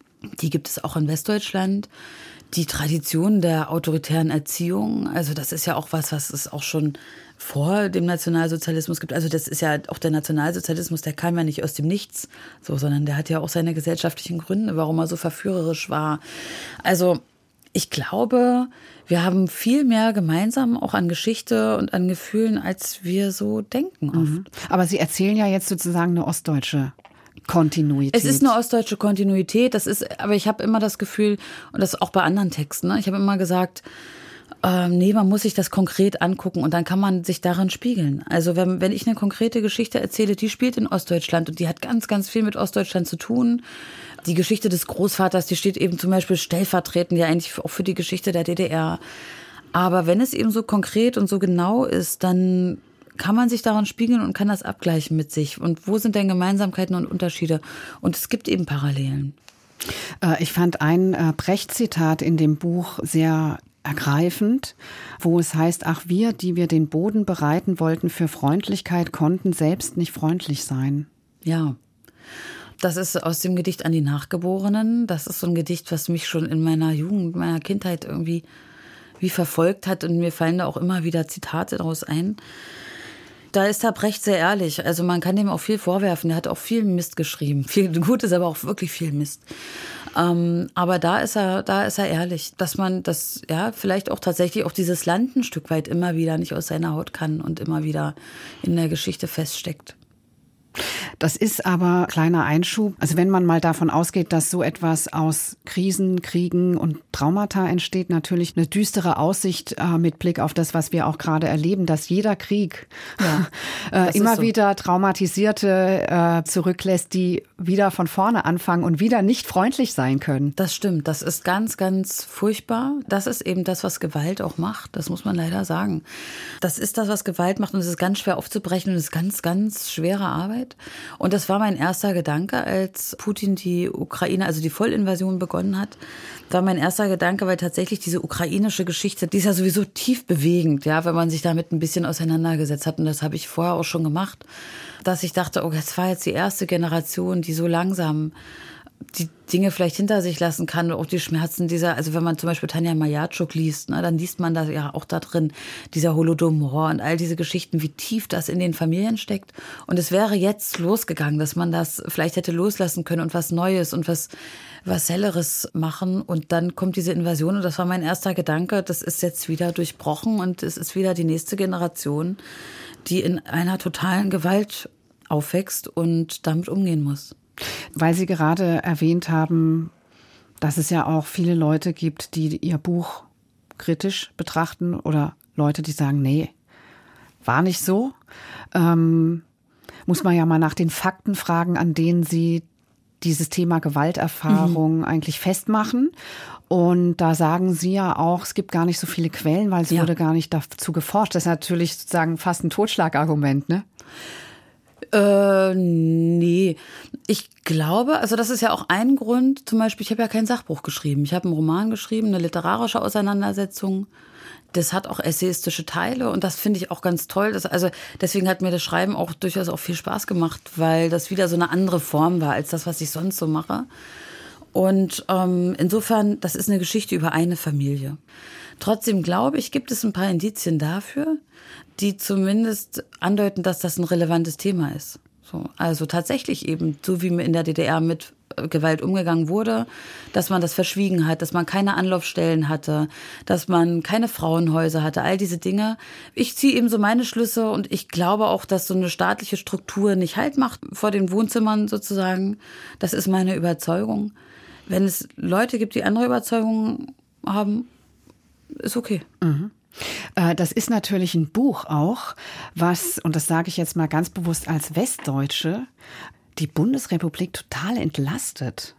die gibt es auch in Westdeutschland die Tradition der autoritären Erziehung, also das ist ja auch was, was es auch schon vor dem Nationalsozialismus gibt. Also das ist ja auch der Nationalsozialismus, der kam ja nicht aus dem Nichts, so, sondern der hat ja auch seine gesellschaftlichen Gründe, warum er so verführerisch war. Also ich glaube, wir haben viel mehr gemeinsam auch an Geschichte und an Gefühlen, als wir so denken oft. Mhm. Aber Sie erzählen ja jetzt sozusagen eine ostdeutsche Kontinuität. Es ist eine ostdeutsche Kontinuität, das ist, aber ich habe immer das Gefühl, und das auch bei anderen Texten, ne, ich habe immer gesagt, ähm, nee, man muss sich das konkret angucken und dann kann man sich darin spiegeln. Also wenn, wenn ich eine konkrete Geschichte erzähle, die spielt in Ostdeutschland und die hat ganz, ganz viel mit Ostdeutschland zu tun. Die Geschichte des Großvaters, die steht eben zum Beispiel stellvertretend ja eigentlich auch für die Geschichte der DDR. Aber wenn es eben so konkret und so genau ist, dann kann man sich daran spiegeln und kann das abgleichen mit sich. Und wo sind denn Gemeinsamkeiten und Unterschiede? Und es gibt eben Parallelen. Äh, ich fand ein äh, Brecht-Zitat in dem Buch sehr ergreifend, wo es heißt, ach wir, die wir den Boden bereiten wollten für Freundlichkeit, konnten selbst nicht freundlich sein. Ja. Das ist aus dem Gedicht an die Nachgeborenen. Das ist so ein Gedicht, was mich schon in meiner Jugend, meiner Kindheit irgendwie wie verfolgt hat und mir fallen da auch immer wieder Zitate daraus ein. Da ist Herr Brecht sehr ehrlich. Also man kann dem auch viel vorwerfen. Er hat auch viel Mist geschrieben. Viel Gutes, aber auch wirklich viel Mist. Ähm, aber da ist er, da ist er ehrlich, dass man das, ja, vielleicht auch tatsächlich auch dieses Land ein Stück weit immer wieder nicht aus seiner Haut kann und immer wieder in der Geschichte feststeckt. Das ist aber kleiner Einschub. Also wenn man mal davon ausgeht, dass so etwas aus Krisen, Kriegen und Traumata entsteht, natürlich eine düstere Aussicht äh, mit Blick auf das, was wir auch gerade erleben, dass jeder Krieg ja, äh, immer so. wieder Traumatisierte äh, zurücklässt, die wieder von vorne anfangen und wieder nicht freundlich sein können. Das stimmt. Das ist ganz, ganz furchtbar. Das ist eben das, was Gewalt auch macht. Das muss man leider sagen. Das ist das, was Gewalt macht und es ist ganz schwer aufzubrechen und es ist ganz, ganz schwere Arbeit. Zeit. Und das war mein erster Gedanke, als Putin die Ukraine, also die Vollinvasion begonnen hat. War mein erster Gedanke, weil tatsächlich diese ukrainische Geschichte, die ist ja sowieso tief bewegend, ja, wenn man sich damit ein bisschen auseinandergesetzt hat. Und das habe ich vorher auch schon gemacht, dass ich dachte, oh, das war jetzt die erste Generation, die so langsam die Dinge vielleicht hinter sich lassen kann, auch die Schmerzen dieser, also wenn man zum Beispiel Tanja Majatschuk liest, ne, dann liest man da ja auch da drin, dieser Holodomor und all diese Geschichten, wie tief das in den Familien steckt. Und es wäre jetzt losgegangen, dass man das vielleicht hätte loslassen können und was Neues und was, was Helleres machen. Und dann kommt diese Invasion und das war mein erster Gedanke, das ist jetzt wieder durchbrochen und es ist wieder die nächste Generation, die in einer totalen Gewalt aufwächst und damit umgehen muss. Weil Sie gerade erwähnt haben, dass es ja auch viele Leute gibt, die Ihr Buch kritisch betrachten oder Leute, die sagen, nee, war nicht so. Ähm, muss man ja mal nach den Fakten fragen, an denen Sie dieses Thema Gewalterfahrung mhm. eigentlich festmachen. Und da sagen Sie ja auch, es gibt gar nicht so viele Quellen, weil es ja. wurde gar nicht dazu geforscht. Das ist natürlich sozusagen fast ein Totschlagargument, ne? Äh, nee. Ich glaube, also das ist ja auch ein Grund, zum Beispiel, ich habe ja kein Sachbuch geschrieben. Ich habe einen Roman geschrieben, eine literarische Auseinandersetzung. Das hat auch essayistische Teile und das finde ich auch ganz toll. Das, also deswegen hat mir das Schreiben auch durchaus auch viel Spaß gemacht, weil das wieder so eine andere Form war als das, was ich sonst so mache. Und ähm, insofern, das ist eine Geschichte über eine Familie. Trotzdem glaube ich, gibt es ein paar Indizien dafür, die zumindest andeuten, dass das ein relevantes Thema ist. So, also tatsächlich eben, so wie in der DDR mit Gewalt umgegangen wurde, dass man das verschwiegen hat, dass man keine Anlaufstellen hatte, dass man keine Frauenhäuser hatte, all diese Dinge. Ich ziehe eben so meine Schlüsse und ich glaube auch, dass so eine staatliche Struktur nicht Halt macht vor den Wohnzimmern sozusagen. Das ist meine Überzeugung. Wenn es Leute gibt, die andere Überzeugungen haben, ist okay. Mhm. Äh, das ist natürlich ein Buch auch, was, und das sage ich jetzt mal ganz bewusst als Westdeutsche, die Bundesrepublik total entlastet.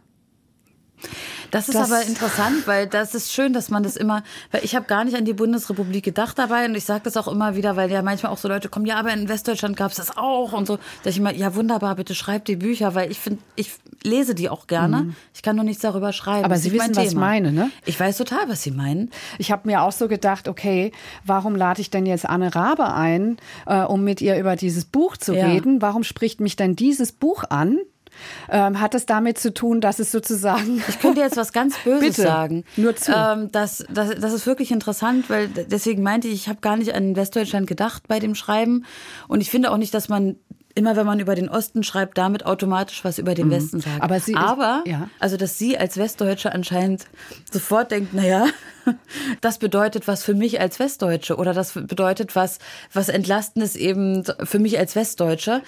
Das ist das aber interessant, weil das ist schön, dass man das immer, weil ich habe gar nicht an die Bundesrepublik gedacht dabei und ich sage das auch immer wieder, weil ja manchmal auch so Leute kommen, ja, aber in Westdeutschland gab es das auch und so. Da ich immer, ja wunderbar, bitte schreibt die Bücher, weil ich finde, ich lese die auch gerne. Mhm. Ich kann nur nichts darüber schreiben. Aber Sie wissen, was ich meine, ne? Ich weiß total, was Sie meinen. Ich habe mir auch so gedacht, okay, warum lade ich denn jetzt Anne Rabe ein, äh, um mit ihr über dieses Buch zu ja. reden? Warum spricht mich denn dieses Buch an? Ähm, hat es damit zu tun, dass es sozusagen. Ich könnte jetzt was ganz Böses Bitte, sagen. Nur zu. Ähm, das, das, das ist wirklich interessant, weil deswegen meinte ich, ich habe gar nicht an Westdeutschland gedacht bei dem Schreiben. Und ich finde auch nicht, dass man immer wenn man über den Osten schreibt, damit automatisch was über den mhm. Westen sagt. Aber, sie Aber ist, ja. also dass sie als Westdeutsche anscheinend sofort denkt, naja, das bedeutet was für mich als Westdeutsche oder das bedeutet was, was Entlastendes eben für mich als Westdeutsche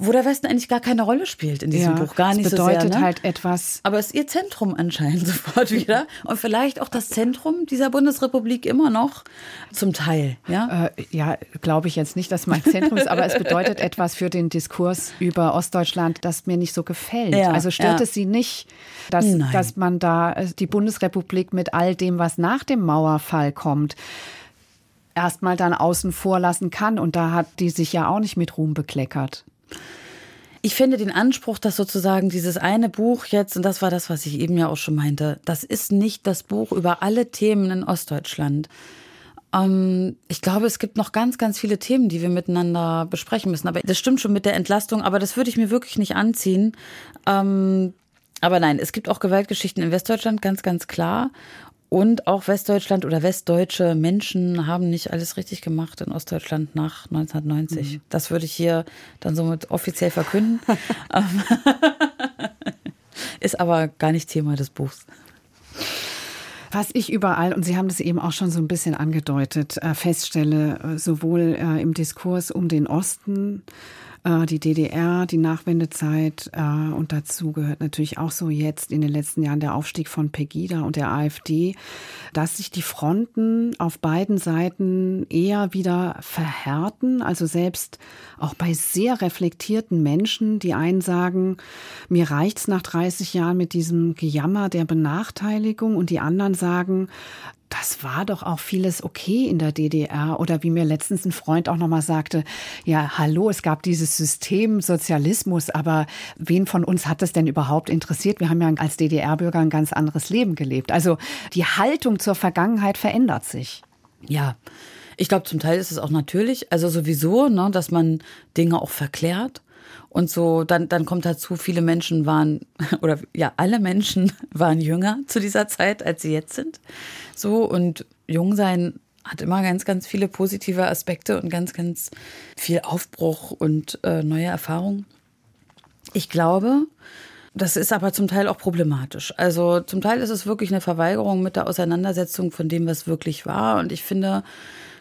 wo der Westen eigentlich gar keine Rolle spielt in diesem ja, Buch. Gar nicht so sehr. bedeutet ne? halt etwas. Aber es ist ihr Zentrum anscheinend sofort wieder. Und vielleicht auch das Zentrum dieser Bundesrepublik immer noch zum Teil. Ja, äh, ja glaube ich jetzt nicht, dass mein Zentrum ist, aber es bedeutet etwas für den Diskurs über Ostdeutschland, das mir nicht so gefällt. Ja, also stört ja. es Sie nicht, dass, dass man da äh, die Bundesrepublik mit all dem, was nach dem Mauerfall kommt, erstmal dann außen vor lassen kann. Und da hat die sich ja auch nicht mit Ruhm bekleckert. Ich finde den Anspruch, dass sozusagen dieses eine Buch jetzt, und das war das, was ich eben ja auch schon meinte, das ist nicht das Buch über alle Themen in Ostdeutschland. Ähm, ich glaube, es gibt noch ganz, ganz viele Themen, die wir miteinander besprechen müssen. Aber das stimmt schon mit der Entlastung, aber das würde ich mir wirklich nicht anziehen. Ähm, aber nein, es gibt auch Gewaltgeschichten in Westdeutschland, ganz, ganz klar. Und auch Westdeutschland oder westdeutsche Menschen haben nicht alles richtig gemacht in Ostdeutschland nach 1990. Mhm. Das würde ich hier dann somit offiziell verkünden. Ist aber gar nicht Thema des Buchs. Was ich überall, und Sie haben das eben auch schon so ein bisschen angedeutet, äh, feststelle, äh, sowohl äh, im Diskurs um den Osten äh, die DDR, die Nachwendezeit äh, und dazu gehört natürlich auch so jetzt in den letzten Jahren der Aufstieg von Pegida und der AfD, dass sich die Fronten auf beiden Seiten eher wieder verhärten. Also selbst auch bei sehr reflektierten Menschen, die einen sagen, mir reicht's nach 30 Jahren mit diesem Gejammer der Benachteiligung und die anderen sagen, das war doch auch vieles okay in der DDR. Oder wie mir letztens ein Freund auch nochmal sagte, ja, hallo, es gab dieses System Sozialismus, aber wen von uns hat das denn überhaupt interessiert? Wir haben ja als DDR-Bürger ein ganz anderes Leben gelebt. Also die Haltung zur Vergangenheit verändert sich. Ja. Ich glaube, zum Teil ist es auch natürlich, also sowieso, ne, dass man Dinge auch verklärt. Und so, dann, dann kommt dazu, viele Menschen waren, oder ja, alle Menschen waren jünger zu dieser Zeit, als sie jetzt sind. So, und jung sein hat immer ganz, ganz viele positive Aspekte und ganz, ganz viel Aufbruch und äh, neue Erfahrungen. Ich glaube, das ist aber zum Teil auch problematisch. Also zum Teil ist es wirklich eine Verweigerung mit der Auseinandersetzung von dem, was wirklich war. Und ich finde,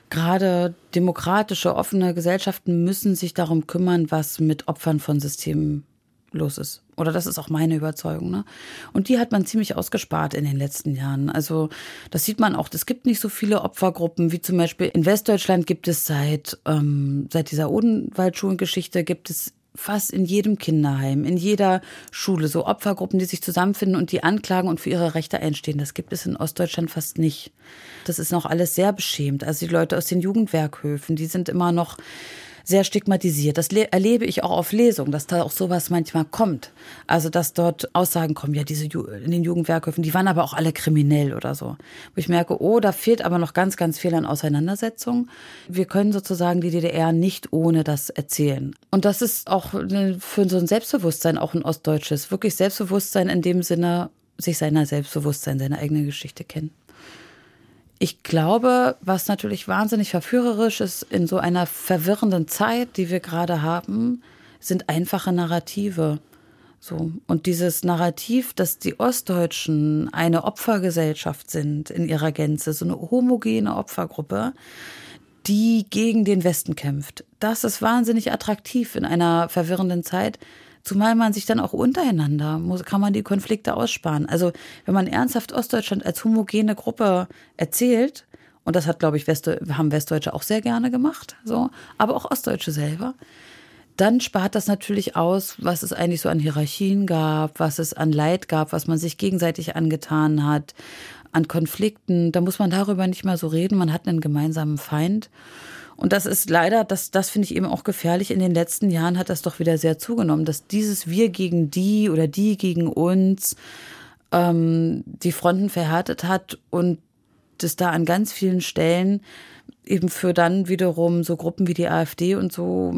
gerade demokratische, offene Gesellschaften müssen sich darum kümmern, was mit Opfern von Systemen los ist. Oder das ist auch meine Überzeugung. Ne? Und die hat man ziemlich ausgespart in den letzten Jahren. Also das sieht man auch. Es gibt nicht so viele Opfergruppen, wie zum Beispiel in Westdeutschland gibt es seit, ähm, seit dieser Odenwaldschulengeschichte gibt es fast in jedem Kinderheim, in jeder Schule so Opfergruppen, die sich zusammenfinden und die anklagen und für ihre Rechte einstehen. Das gibt es in Ostdeutschland fast nicht. Das ist noch alles sehr beschämt. Also die Leute aus den Jugendwerkhöfen, die sind immer noch sehr stigmatisiert. Das erlebe ich auch auf Lesungen, dass da auch sowas manchmal kommt. Also, dass dort Aussagen kommen, ja, diese Ju in den Jugendwerkhöfen, die waren aber auch alle kriminell oder so. Wo ich merke, oh, da fehlt aber noch ganz, ganz viel an Auseinandersetzung. Wir können sozusagen die DDR nicht ohne das erzählen. Und das ist auch für so ein Selbstbewusstsein auch ein ostdeutsches, wirklich Selbstbewusstsein in dem Sinne, sich seiner Selbstbewusstsein, seiner eigenen Geschichte kennen. Ich glaube, was natürlich wahnsinnig verführerisch ist in so einer verwirrenden Zeit, die wir gerade haben, sind einfache Narrative. So. Und dieses Narrativ, dass die Ostdeutschen eine Opfergesellschaft sind in ihrer Gänze, so eine homogene Opfergruppe, die gegen den Westen kämpft, das ist wahnsinnig attraktiv in einer verwirrenden Zeit. Zumal man sich dann auch untereinander muss, kann man die Konflikte aussparen. Also wenn man ernsthaft Ostdeutschland als homogene Gruppe erzählt, und das hat, glaube ich, West, haben Westdeutsche auch sehr gerne gemacht, so, aber auch Ostdeutsche selber, dann spart das natürlich aus, was es eigentlich so an Hierarchien gab, was es an Leid gab, was man sich gegenseitig angetan hat, an Konflikten. Da muss man darüber nicht mehr so reden. Man hat einen gemeinsamen Feind. Und das ist leider, das, das finde ich eben auch gefährlich. In den letzten Jahren hat das doch wieder sehr zugenommen, dass dieses Wir gegen die oder die gegen uns ähm, die Fronten verhärtet hat und das da an ganz vielen Stellen eben für dann wiederum so Gruppen wie die AfD und so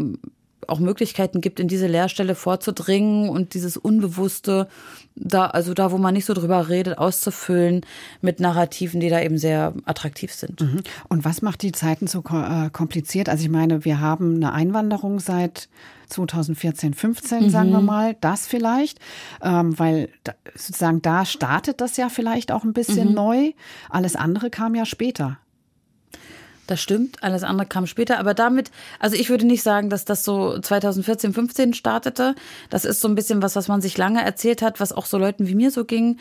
auch Möglichkeiten gibt, in diese Leerstelle vorzudringen und dieses Unbewusste, da, also da, wo man nicht so drüber redet, auszufüllen mit Narrativen, die da eben sehr attraktiv sind. Mhm. Und was macht die Zeiten so äh, kompliziert? Also ich meine, wir haben eine Einwanderung seit 2014, 15, mhm. sagen wir mal, das vielleicht, ähm, weil da, sozusagen da startet das ja vielleicht auch ein bisschen mhm. neu. Alles andere kam ja später. Das stimmt, alles andere kam später. Aber damit, also ich würde nicht sagen, dass das so 2014, 15 startete. Das ist so ein bisschen was, was man sich lange erzählt hat, was auch so Leuten wie mir so ging.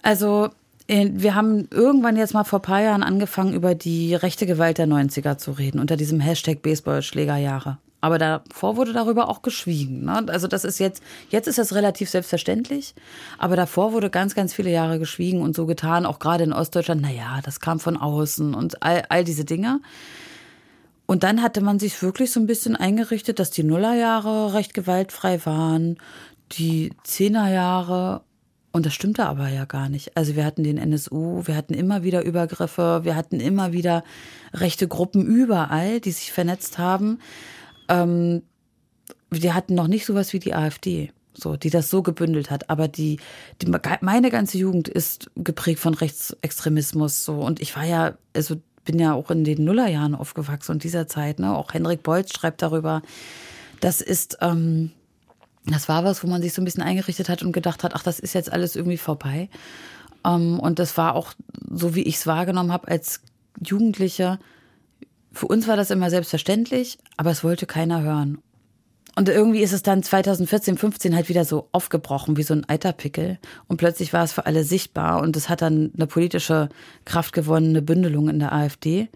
Also äh, wir haben irgendwann jetzt mal vor ein paar Jahren angefangen, über die rechte Gewalt der 90er zu reden, unter diesem Hashtag Baseballschlägerjahre. Aber davor wurde darüber auch geschwiegen. Ne? Also das ist jetzt, jetzt ist das relativ selbstverständlich, aber davor wurde ganz, ganz viele Jahre geschwiegen und so getan, auch gerade in Ostdeutschland, naja, das kam von außen und all, all diese Dinge. Und dann hatte man sich wirklich so ein bisschen eingerichtet, dass die Nullerjahre recht gewaltfrei waren, die Zehnerjahre und das stimmte aber ja gar nicht. Also wir hatten den NSU, wir hatten immer wieder Übergriffe, wir hatten immer wieder rechte Gruppen überall, die sich vernetzt haben ähm, wir hatten noch nicht sowas wie die AfD, so, die das so gebündelt hat. Aber die, die, meine ganze Jugend ist geprägt von Rechtsextremismus, so. Und ich war ja, also bin ja auch in den Nullerjahren aufgewachsen und dieser Zeit, ne. Auch Henrik Bolz schreibt darüber. Das ist, ähm, das war was, wo man sich so ein bisschen eingerichtet hat und gedacht hat, ach, das ist jetzt alles irgendwie vorbei. Ähm, und das war auch so, wie ich es wahrgenommen habe als Jugendlicher, für uns war das immer selbstverständlich, aber es wollte keiner hören. Und irgendwie ist es dann 2014, 15 halt wieder so aufgebrochen wie so ein Eiterpickel. Und plötzlich war es für alle sichtbar und es hat dann eine politische Kraft gewonnen, eine Bündelung in der AfD.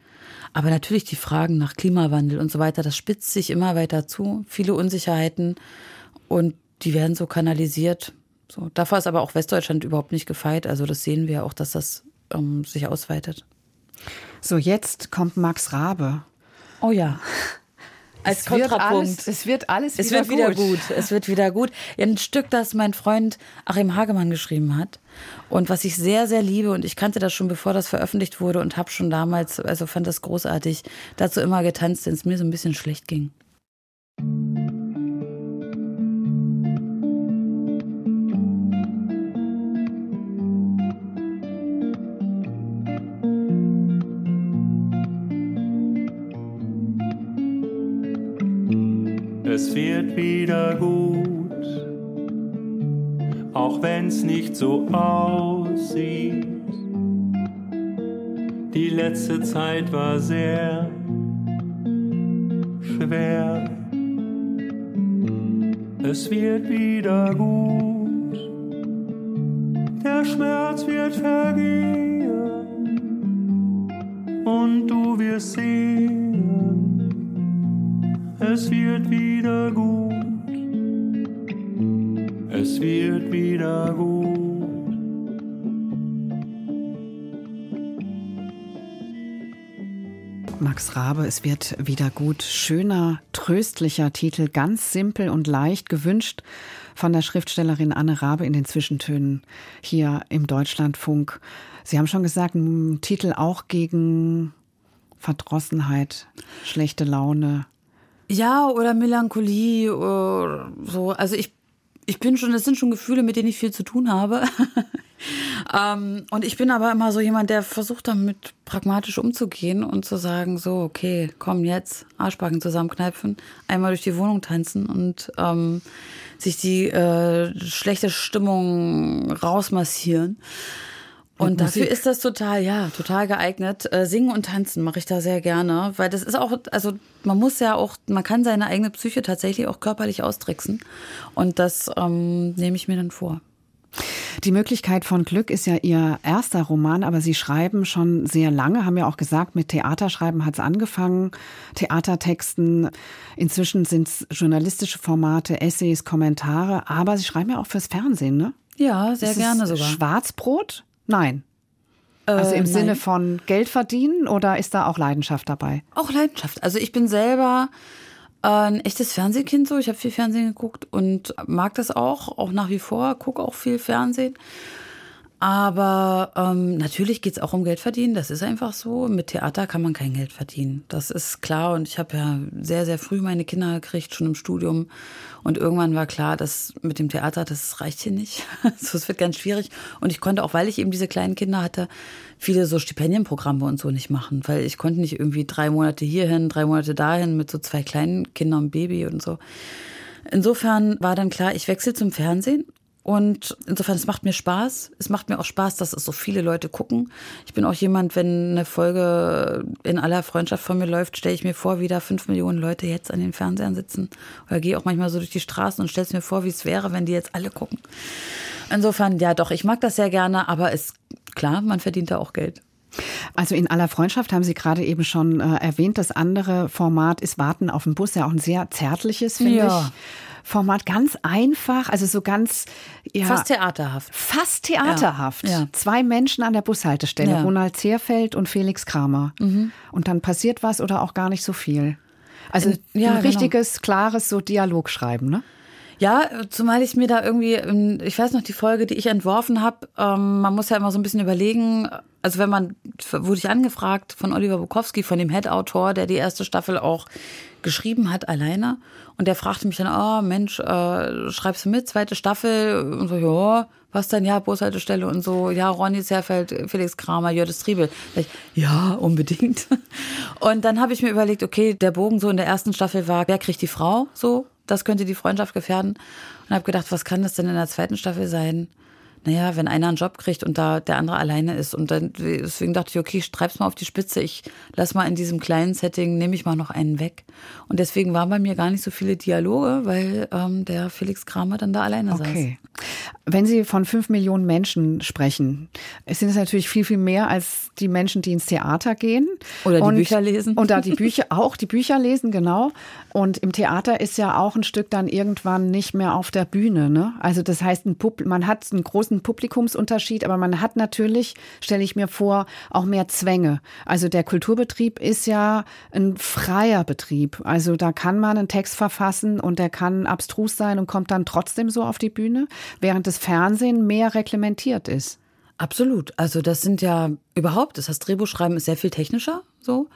Aber natürlich die Fragen nach Klimawandel und so weiter, das spitzt sich immer weiter zu. Viele Unsicherheiten und die werden so kanalisiert. So, davor ist aber auch Westdeutschland überhaupt nicht gefeit. Also das sehen wir auch, dass das ähm, sich ausweitet. So, jetzt kommt Max Rabe. Oh ja. Als es Kontrapunkt. Wird alles, es wird alles es wieder, wird wieder gut. Es wird wieder gut. Ein Stück, das mein Freund Achim Hagemann geschrieben hat und was ich sehr, sehr liebe und ich kannte das schon, bevor das veröffentlicht wurde und habe schon damals, also fand das großartig, dazu immer getanzt, wenn es mir so ein bisschen schlecht ging. Wieder gut, auch wenn's nicht so aussieht. Die letzte Zeit war sehr schwer. Es wird wieder gut, der Schmerz wird vergehen und du wirst sehen es wird wieder gut. Es wird wieder gut. Max Rabe, es wird wieder gut. Schöner, tröstlicher Titel, ganz simpel und leicht gewünscht von der Schriftstellerin Anne Rabe in den Zwischentönen hier im Deutschlandfunk. Sie haben schon gesagt, ein Titel auch gegen Verdrossenheit, schlechte Laune, ja, oder Melancholie oder so. Also ich, ich bin schon, das sind schon Gefühle, mit denen ich viel zu tun habe. ähm, und ich bin aber immer so jemand, der versucht damit pragmatisch umzugehen und zu sagen, so, okay, komm jetzt, Arschbacken zusammenkneifen, einmal durch die Wohnung tanzen und ähm, sich die äh, schlechte Stimmung rausmassieren. Und dafür ist das total, ja, total geeignet. Äh, Singen und Tanzen mache ich da sehr gerne, weil das ist auch, also man muss ja auch, man kann seine eigene Psyche tatsächlich auch körperlich austricksen. Und das ähm, nehme ich mir dann vor. Die Möglichkeit von Glück ist ja Ihr erster Roman, aber Sie schreiben schon sehr lange, haben ja auch gesagt, mit Theaterschreiben hat es angefangen, Theatertexten. Inzwischen sind es journalistische Formate, Essays, Kommentare, aber Sie schreiben ja auch fürs Fernsehen, ne? Ja, sehr ist gerne sogar. Schwarzbrot? Nein. Also im Äh, Sinne von Geld verdienen oder ist da auch Leidenschaft dabei? Auch Leidenschaft. Also ich bin selber äh, ein echtes Fernsehkind so. Ich habe viel Fernsehen geguckt und mag das auch, auch nach wie vor, gucke auch viel Fernsehen. Aber ähm, natürlich geht's auch um Geld verdienen, das ist einfach so. Mit Theater kann man kein Geld verdienen. Das ist klar. Und ich habe ja sehr, sehr früh meine Kinder gekriegt, schon im Studium. Und irgendwann war klar, dass mit dem Theater, das reicht hier nicht. so, es wird ganz schwierig. Und ich konnte auch, weil ich eben diese kleinen Kinder hatte, viele so Stipendienprogramme und so nicht machen. Weil ich konnte nicht irgendwie drei Monate hierhin, drei Monate dahin mit so zwei kleinen Kindern und Baby und so. Insofern war dann klar, ich wechsle zum Fernsehen. Und insofern, es macht mir Spaß. Es macht mir auch Spaß, dass es so viele Leute gucken. Ich bin auch jemand, wenn eine Folge in aller Freundschaft von mir läuft, stelle ich mir vor, wie da fünf Millionen Leute jetzt an den Fernsehern sitzen. Oder gehe auch manchmal so durch die Straßen und stelle es mir vor, wie es wäre, wenn die jetzt alle gucken. Insofern, ja doch, ich mag das sehr gerne, aber ist klar, man verdient da auch Geld. Also in aller Freundschaft haben Sie gerade eben schon äh, erwähnt. Das andere Format ist Warten auf den Bus, ja auch ein sehr zärtliches, finde Ja. ich. Format ganz einfach, also so ganz ja, Fast theaterhaft. fast theaterhaft. Ja, ja. Zwei Menschen an der Bushaltestelle. Mhm. Ronald Zehrfeld und Felix Kramer. Und dann passiert was oder auch gar nicht so viel. Also ein genau. richtiges, klares so Dialog schreiben, ne? Ja, zumal ich mir da irgendwie, ähm, ich weiß noch, die Folge, die ich entworfen habe, ähm, man muss ja immer so ein bisschen überlegen, also wenn man, wurde ich angefragt von Oliver Bukowski, von dem Head-Autor, der die erste Staffel auch geschrieben hat, alleine. Und der fragte mich dann, oh Mensch, äh, schreibst du mit, zweite Staffel? Und so, ja, was denn? Ja, Bushaltestelle und so. Ja, Ronny Zerfeld, Felix Kramer, Jördes Triebel. Ich, ja, unbedingt. Und dann habe ich mir überlegt, okay, der Bogen so in der ersten Staffel war, wer kriegt die Frau? So, das könnte die Freundschaft gefährden. Und habe gedacht, was kann das denn in der zweiten Staffel sein? Naja, wenn einer einen Job kriegt und da der andere alleine ist. Und dann, deswegen dachte ich, okay, ich treib's mal auf die Spitze. Ich lass mal in diesem kleinen Setting, nehme ich mal noch einen weg. Und deswegen waren bei mir gar nicht so viele Dialoge, weil ähm, der Felix Kramer dann da alleine saß. Okay. Wenn Sie von fünf Millionen Menschen sprechen, sind es natürlich viel, viel mehr als die Menschen, die ins Theater gehen. Oder die Bücher lesen. Und da die Bücher, auch die Bücher lesen, genau. Und im Theater ist ja auch ein Stück dann irgendwann nicht mehr auf der Bühne. Ne? Also das heißt, man hat einen großen Publikumsunterschied, aber man hat natürlich, stelle ich mir vor, auch mehr Zwänge. Also der Kulturbetrieb ist ja ein freier Betrieb. Also da kann man einen Text verfassen und der kann abstrus sein und kommt dann trotzdem so auf die Bühne, während Fernsehen mehr reglementiert ist. Absolut. Also das sind ja überhaupt, das heißt Drehbuchschreiben ist sehr viel technischer so,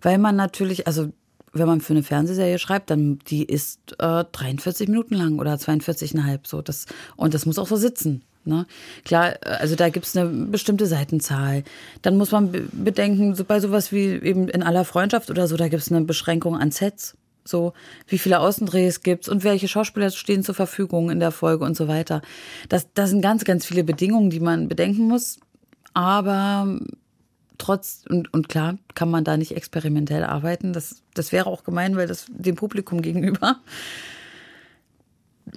weil man natürlich, also wenn man für eine Fernsehserie schreibt, dann die ist äh, 43 Minuten lang oder 42,5 so das und das muss auch so sitzen. Ne? Klar, äh, also da gibt's eine bestimmte Seitenzahl. Dann muss man be- bedenken, so bei sowas wie eben in aller Freundschaft oder so, da gibt's eine Beschränkung an Sets. So, wie viele Außendrehs gibt's und welche Schauspieler stehen zur Verfügung in der Folge und so weiter. Das, das sind ganz, ganz viele Bedingungen, die man bedenken muss. Aber trotz, und, und klar, kann man da nicht experimentell arbeiten. Das, das wäre auch gemein, weil das dem Publikum gegenüber.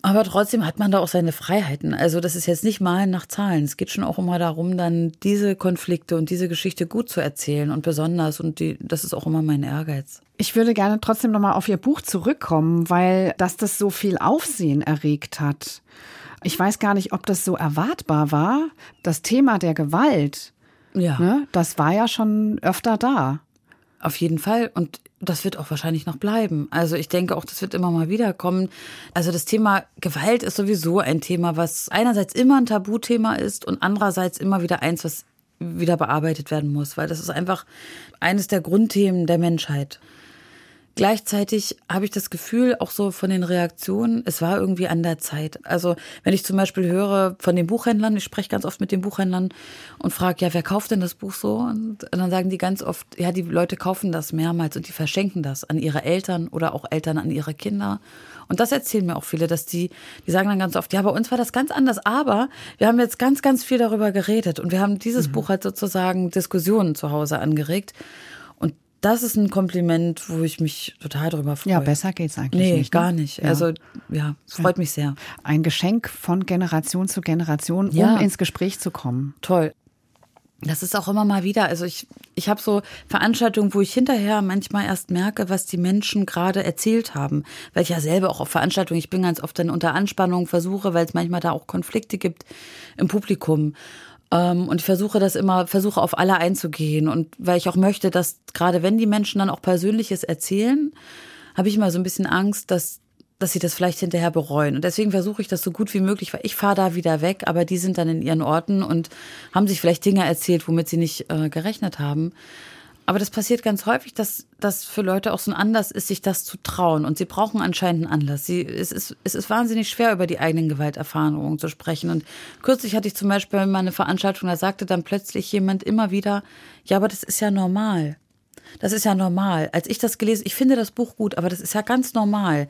Aber trotzdem hat man da auch seine Freiheiten. Also das ist jetzt nicht malen nach Zahlen. Es geht schon auch immer darum, dann diese Konflikte und diese Geschichte gut zu erzählen und besonders. Und die, das ist auch immer mein Ehrgeiz. Ich würde gerne trotzdem nochmal auf Ihr Buch zurückkommen, weil dass das so viel Aufsehen erregt hat. Ich weiß gar nicht, ob das so erwartbar war. Das Thema der Gewalt, Ja. ne, das war ja schon öfter da. Auf jeden Fall. Und das wird auch wahrscheinlich noch bleiben. Also ich denke auch, das wird immer mal wieder kommen. Also das Thema Gewalt ist sowieso ein Thema, was einerseits immer ein Tabuthema ist und andererseits immer wieder eins, was wieder bearbeitet werden muss, weil das ist einfach eines der Grundthemen der Menschheit. Gleichzeitig habe ich das Gefühl, auch so von den Reaktionen, es war irgendwie an der Zeit. Also wenn ich zum Beispiel höre von den Buchhändlern, ich spreche ganz oft mit den Buchhändlern und frage, ja, wer kauft denn das Buch so? Und dann sagen die ganz oft, ja, die Leute kaufen das mehrmals und die verschenken das an ihre Eltern oder auch Eltern an ihre Kinder. Und das erzählen mir auch viele, dass die, die sagen dann ganz oft, ja, bei uns war das ganz anders, aber wir haben jetzt ganz, ganz viel darüber geredet und wir haben dieses mhm. Buch halt sozusagen Diskussionen zu Hause angeregt das ist ein Kompliment, wo ich mich total drüber freue. Ja, besser geht's eigentlich nee, nicht. Nee, gar nicht. Ja. Also ja, es freut mich sehr. Ein Geschenk von Generation zu Generation, um ja. ins Gespräch zu kommen. Toll. Das ist auch immer mal wieder. Also ich, ich habe so Veranstaltungen, wo ich hinterher manchmal erst merke, was die Menschen gerade erzählt haben. Weil ich ja selber auch auf Veranstaltungen, ich bin ganz oft dann unter Anspannung, versuche, weil es manchmal da auch Konflikte gibt im Publikum. Ähm, und ich versuche das immer, versuche auf alle einzugehen. Und weil ich auch möchte, dass gerade wenn die Menschen dann auch Persönliches erzählen, habe ich immer so ein bisschen Angst, dass dass sie das vielleicht hinterher bereuen. Und deswegen versuche ich das so gut wie möglich, weil ich fahre da wieder weg, aber die sind dann in ihren Orten und haben sich vielleicht Dinge erzählt, womit sie nicht äh, gerechnet haben. Aber das passiert ganz häufig, dass das für Leute auch so ein Anlass ist, sich das zu trauen. Und sie brauchen anscheinend einen Anlass. Sie, es, ist, es ist wahnsinnig schwer, über die eigenen Gewalterfahrungen zu sprechen. Und kürzlich hatte ich zum Beispiel mal eine Veranstaltung, da sagte dann plötzlich jemand immer wieder, ja, aber das ist ja normal. Das ist ja normal. Als ich das gelesen, ich finde das Buch gut, aber das ist ja ganz normal.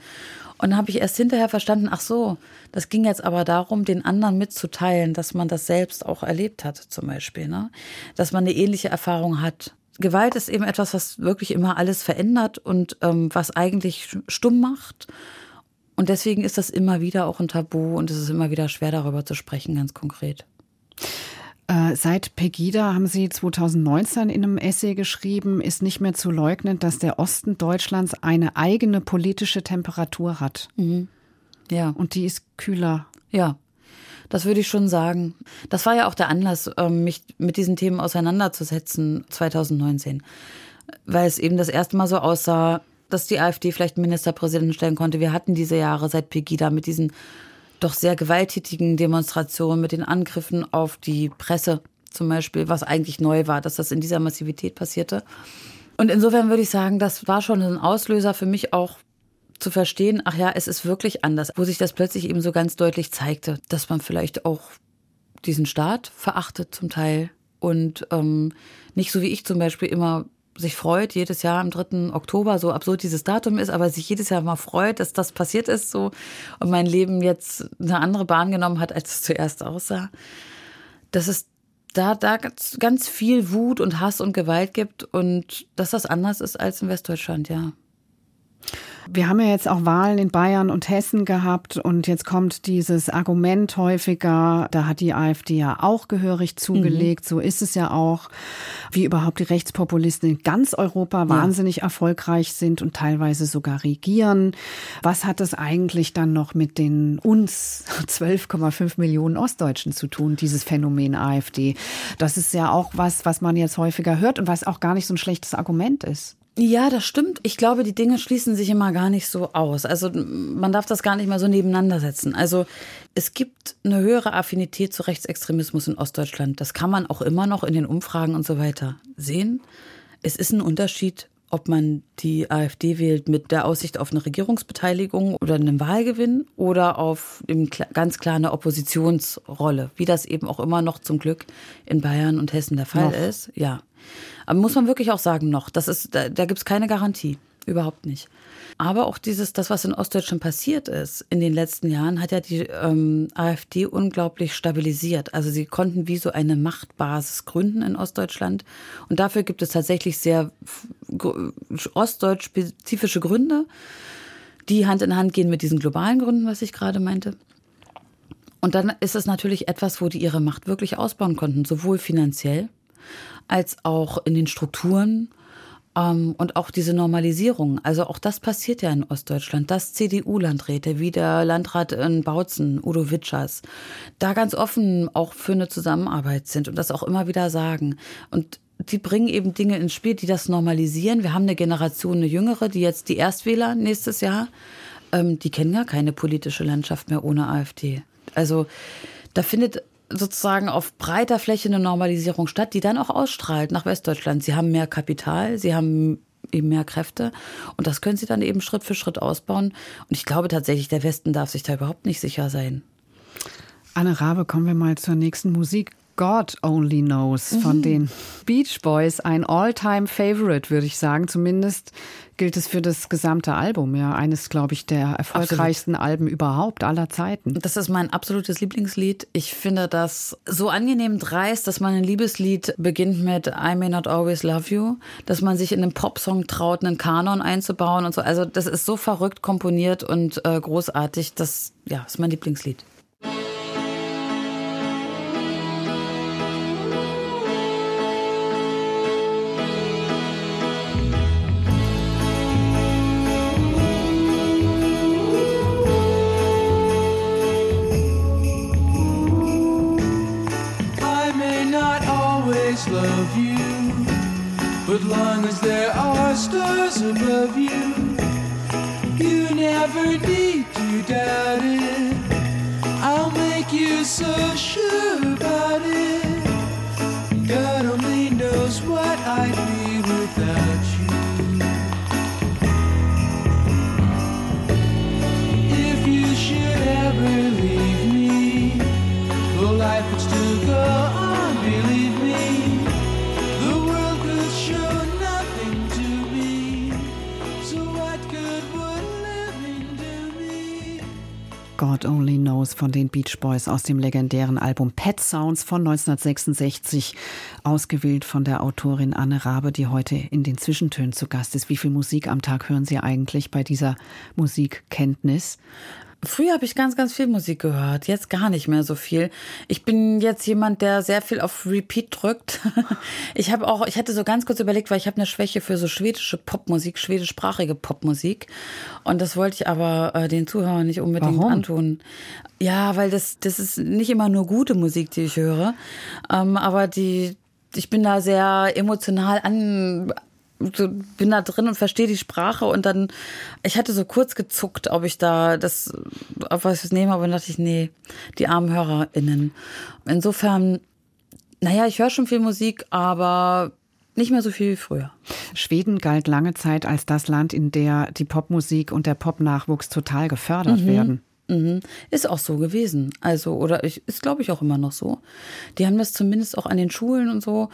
Und dann habe ich erst hinterher verstanden, ach so, das ging jetzt aber darum, den anderen mitzuteilen, dass man das selbst auch erlebt hat, zum Beispiel. Ne? Dass man eine ähnliche Erfahrung hat. Gewalt ist eben etwas, was wirklich immer alles verändert und ähm, was eigentlich stumm macht. Und deswegen ist das immer wieder auch ein Tabu und es ist immer wieder schwer darüber zu sprechen, ganz konkret. Äh, seit Pegida haben Sie 2019 in einem Essay geschrieben, ist nicht mehr zu leugnen, dass der Osten Deutschlands eine eigene politische Temperatur hat. Mhm. Ja. Und die ist kühler. Ja. Das würde ich schon sagen. Das war ja auch der Anlass, ähm, mich mit diesen Themen auseinanderzusetzen 2019. Weil es eben das erste Mal so aussah, dass die AfD vielleicht einen Ministerpräsidenten stellen konnte. Wir hatten diese Jahre seit Pegida mit diesen doch sehr gewalttätigen Demonstrationen, mit den Angriffen auf die Presse zum Beispiel, was eigentlich neu war, dass das in dieser Massivität passierte. Und insofern würde ich sagen, das war schon ein Auslöser für mich auch zu verstehen, ach ja, es ist wirklich anders, wo sich das plötzlich eben so ganz deutlich zeigte, dass man vielleicht auch diesen Staat verachtet zum Teil und ähm, nicht so wie ich zum Beispiel immer sich freut, jedes Jahr am 3. Oktober, so absurd dieses Datum ist, aber sich jedes Jahr mal freut, dass das passiert ist so und mein Leben jetzt eine andere Bahn genommen hat, als es zuerst aussah. Dass es da, da ganz, ganz viel Wut und Hass und Gewalt gibt und dass das anders ist als in Westdeutschland, ja. Wir haben ja jetzt auch Wahlen in Bayern und Hessen gehabt und jetzt kommt dieses Argument häufiger, da hat die AfD ja auch gehörig zugelegt, mhm. so ist es ja auch, wie überhaupt die Rechtspopulisten in ganz Europa ja. wahnsinnig erfolgreich sind und teilweise sogar regieren. Was hat das eigentlich dann noch mit den uns 12,5 Millionen Ostdeutschen zu tun, dieses Phänomen AfD? Das ist ja auch was, was man jetzt häufiger hört und was auch gar nicht so ein schlechtes Argument ist. Ja, das stimmt. Ich glaube, die Dinge schließen sich immer gar nicht so aus. Also man darf das gar nicht mal so nebeneinander setzen. Also es gibt eine höhere Affinität zu Rechtsextremismus in Ostdeutschland. Das kann man auch immer noch in den Umfragen und so weiter sehen. Es ist ein Unterschied, ob man die AfD wählt mit der Aussicht auf eine Regierungsbeteiligung oder einen Wahlgewinn oder auf ganz klar eine Oppositionsrolle, wie das eben auch immer noch zum Glück in Bayern und Hessen der Fall noch. ist. Ja. Aber muss man wirklich auch sagen, noch. Das ist, da, da gibt es keine Garantie. Überhaupt nicht. Aber auch dieses, das, was in Ostdeutschland passiert ist in den letzten Jahren, hat ja die ähm, AfD unglaublich stabilisiert. Also sie konnten wie so eine Machtbasis gründen in Ostdeutschland. Und dafür gibt es tatsächlich sehr ostdeutsch-spezifische Gründe, die Hand in Hand gehen mit diesen globalen Gründen, was ich gerade meinte. Und dann ist es natürlich etwas, wo die ihre Macht wirklich ausbauen konnten, sowohl finanziell als auch in den Strukturen ähm, und auch diese Normalisierung. Also auch das passiert ja in Ostdeutschland, dass CDU-Landräte wie der Landrat in Bautzen, Udo Witschers, da ganz offen auch für eine Zusammenarbeit sind und das auch immer wieder sagen. Und die bringen eben Dinge ins Spiel, die das normalisieren. Wir haben eine Generation, eine jüngere, die jetzt die Erstwähler nächstes Jahr, ähm, die kennen ja keine politische Landschaft mehr ohne AfD. Also da findet sozusagen auf breiter Fläche eine Normalisierung statt, die dann auch ausstrahlt nach Westdeutschland. Sie haben mehr Kapital, sie haben eben mehr Kräfte. Und das können sie dann eben Schritt für Schritt ausbauen. Und ich glaube tatsächlich, der Westen darf sich da überhaupt nicht sicher sein. Anne Rabe, kommen wir mal zur nächsten Musik. God Only Knows von den Beach Boys. Ein All-Time-Favorite, würde ich sagen. Zumindest gilt es für das gesamte Album. Ja, eines, glaube ich, der erfolgreichsten Alben überhaupt aller Zeiten. Das ist mein absolutes Lieblingslied. Ich finde das so angenehm dreist, dass man ein Liebeslied beginnt mit I may not always love you, dass man sich in einem Popsong traut, einen Kanon einzubauen und so. Also das ist so verrückt komponiert und äh, großartig. Das ja, ist mein Lieblingslied. But long as there are stars above you, you never need to doubt it. I'll make you so sure about it. God only knows what I'd be God Only Knows von den Beach Boys aus dem legendären Album Pet Sounds von 1966, ausgewählt von der Autorin Anne Rabe, die heute in den Zwischentönen zu Gast ist. Wie viel Musik am Tag hören Sie eigentlich bei dieser Musikkenntnis? Früher habe ich ganz, ganz viel Musik gehört, jetzt gar nicht mehr so viel. Ich bin jetzt jemand, der sehr viel auf Repeat drückt. Ich habe auch, ich hatte so ganz kurz überlegt, weil ich habe eine Schwäche für so schwedische Popmusik, schwedischsprachige Popmusik. Und das wollte ich aber äh, den Zuhörern nicht unbedingt Warum? antun. Ja, weil das, das ist nicht immer nur gute Musik, die ich höre. Ähm, aber die, ich bin da sehr emotional an, so bin da drin und verstehe die Sprache und dann, ich hatte so kurz gezuckt, ob ich da das, auf was ich das nehme, aber dann dachte ich, nee, die armen HörerInnen. Insofern, naja, ich höre schon viel Musik, aber nicht mehr so viel wie früher. Schweden galt lange Zeit als das Land, in der die Popmusik und der Popnachwuchs total gefördert werden. Mhm. Ist auch so gewesen. Also, oder ich, ist, glaube ich, auch immer noch so. Die haben das zumindest auch an den Schulen und so.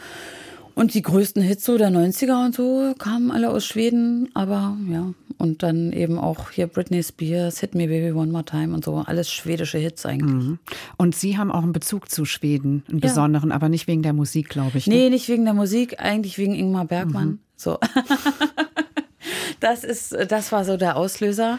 Und die größten Hits so der 90er und so kamen alle aus Schweden, aber ja. Und dann eben auch hier Britney Spears, Hit Me Baby One More Time und so. Alles schwedische Hits eigentlich. Mhm. Und Sie haben auch einen Bezug zu Schweden, einen Ja. besonderen, aber nicht wegen der Musik, glaube ich. ne? Nee, nicht wegen der Musik, eigentlich wegen Ingmar Bergmann. So. das ist, das war so der Auslöser.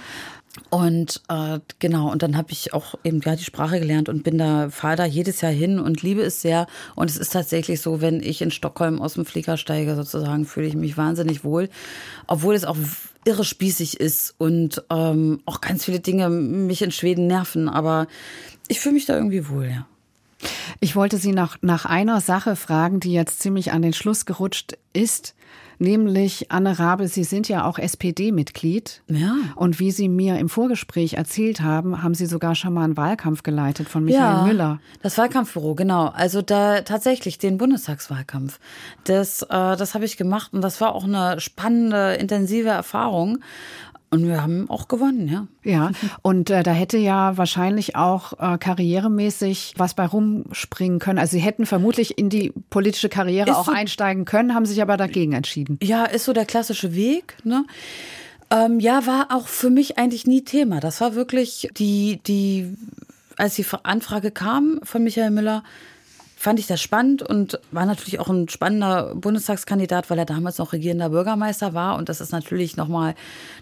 Und äh, genau, und dann habe ich auch eben ja die Sprache gelernt und bin da, fahre da jedes Jahr hin und liebe es sehr. Und es ist tatsächlich so, wenn ich in Stockholm aus dem Flieger steige, sozusagen, fühle ich mich wahnsinnig wohl. Obwohl es auch irre spießig ist und ähm, auch ganz viele Dinge mich in Schweden nerven. Aber ich fühle mich da irgendwie wohl, ja. Ich wollte Sie nach, nach einer Sache fragen, die jetzt ziemlich an den Schluss gerutscht ist, nämlich Anne Rabe, Sie sind ja auch SPD-Mitglied. Ja. Und wie Sie mir im Vorgespräch erzählt haben, haben Sie sogar schon mal einen Wahlkampf geleitet von Michael Müller. Das Wahlkampfbüro, genau. Also da tatsächlich den Bundestagswahlkampf. Das, äh, das habe ich gemacht und das war auch eine spannende, intensive Erfahrung. Und wir haben auch gewonnen, ja. Ja, und äh, da hätte ja wahrscheinlich auch äh, karrieremäßig was bei rumspringen können. Also Sie hätten vermutlich in die politische Karriere Ist auch so- einsteigen können, haben sich aber dagegen entschieden. Ja, ist so der klassische Weg, ne? Ähm, ja, war auch für mich eigentlich nie Thema. Das war wirklich die, die, als die Anfrage kam von Michael Müller, fand ich das spannend und war natürlich auch ein spannender Bundestagskandidat, weil er damals noch regierender Bürgermeister war. Und das ist natürlich nochmal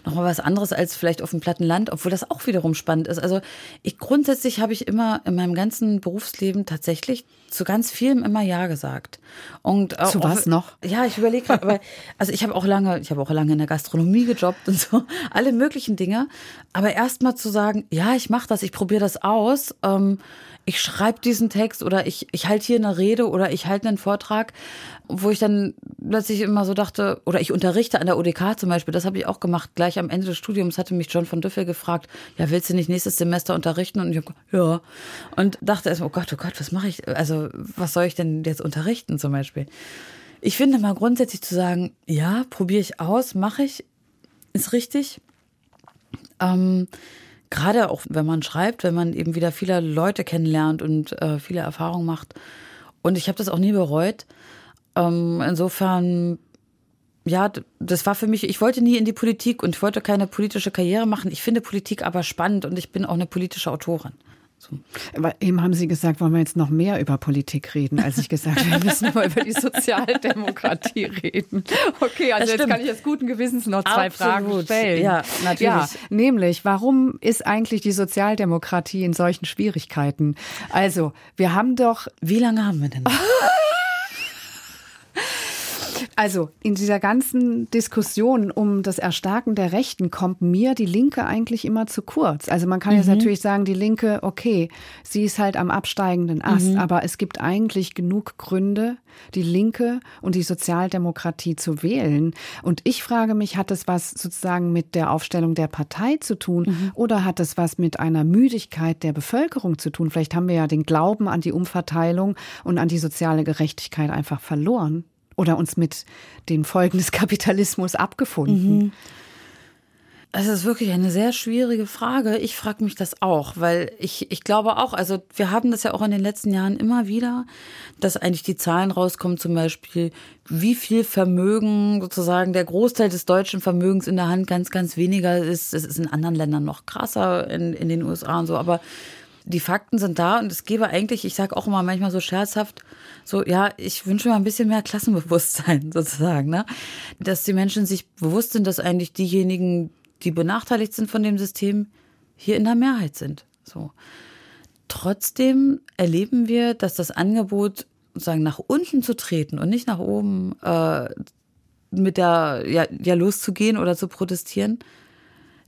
noch mal was anderes als vielleicht auf dem platten Land, obwohl das auch wiederum spannend ist. Also ich grundsätzlich habe ich immer in meinem ganzen Berufsleben tatsächlich zu ganz vielem immer Ja gesagt. Und auch, Zu was noch? Ja, ich überlege gerade, aber also ich habe auch lange, ich habe auch lange in der Gastronomie gejobbt und so, alle möglichen Dinge. Aber erst mal zu sagen, ja, ich mache das, ich probiere das aus, ähm, ich schreibe diesen Text oder ich, ich halte hier eine Rede oder ich halte einen Vortrag, wo ich dann plötzlich immer so dachte, oder ich unterrichte an der UDK zum Beispiel, das habe ich auch gemacht. Gleich am Ende des Studiums hatte mich John von Düffel gefragt, ja, willst du nicht nächstes Semester unterrichten? Und ich hab, gesagt, ja. Und dachte erst, oh Gott, oh Gott, was mache ich? Also, was soll ich denn jetzt unterrichten zum Beispiel? Ich finde mal grundsätzlich zu sagen, ja, probiere ich aus, mache ich, ist richtig. Ähm, Gerade auch, wenn man schreibt, wenn man eben wieder viele Leute kennenlernt und äh, viele Erfahrungen macht. Und ich habe das auch nie bereut. Ähm, insofern, ja, das war für mich, ich wollte nie in die Politik und ich wollte keine politische Karriere machen. Ich finde Politik aber spannend und ich bin auch eine politische Autorin. So. Aber eben haben Sie gesagt, wollen wir jetzt noch mehr über Politik reden, als ich gesagt habe, wir müssen aber über die Sozialdemokratie reden. Okay, also jetzt kann ich jetzt guten Gewissens noch zwei Absolut. Fragen stellen. Ja, natürlich. Ja, nämlich, warum ist eigentlich die Sozialdemokratie in solchen Schwierigkeiten? Also, wir haben doch. Wie lange haben wir denn? Also in dieser ganzen Diskussion um das Erstarken der Rechten kommt mir die Linke eigentlich immer zu kurz. Also man kann mhm. jetzt natürlich sagen, die Linke, okay, sie ist halt am absteigenden Ast, mhm. aber es gibt eigentlich genug Gründe, die Linke und die Sozialdemokratie zu wählen. Und ich frage mich, hat es was sozusagen mit der Aufstellung der Partei zu tun mhm. oder hat es was mit einer Müdigkeit der Bevölkerung zu tun? Vielleicht haben wir ja den Glauben an die Umverteilung und an die soziale Gerechtigkeit einfach verloren oder uns mit den Folgen des Kapitalismus abgefunden? Mhm. Das ist wirklich eine sehr schwierige Frage. Ich frage mich das auch, weil ich, ich glaube auch, also wir haben das ja auch in den letzten Jahren immer wieder, dass eigentlich die Zahlen rauskommen, zum Beispiel, wie viel Vermögen sozusagen der Großteil des deutschen Vermögens in der Hand ganz, ganz weniger ist. Es ist in anderen Ländern noch krasser, in, in den USA und so, aber die Fakten sind da und es gäbe eigentlich, ich sage auch immer manchmal so scherzhaft, so, ja, ich wünsche mir ein bisschen mehr Klassenbewusstsein sozusagen, ne? Dass die Menschen sich bewusst sind, dass eigentlich diejenigen, die benachteiligt sind von dem System, hier in der Mehrheit sind. So. Trotzdem erleben wir, dass das Angebot, sozusagen nach unten zu treten und nicht nach oben äh, mit der, ja, ja, loszugehen oder zu protestieren,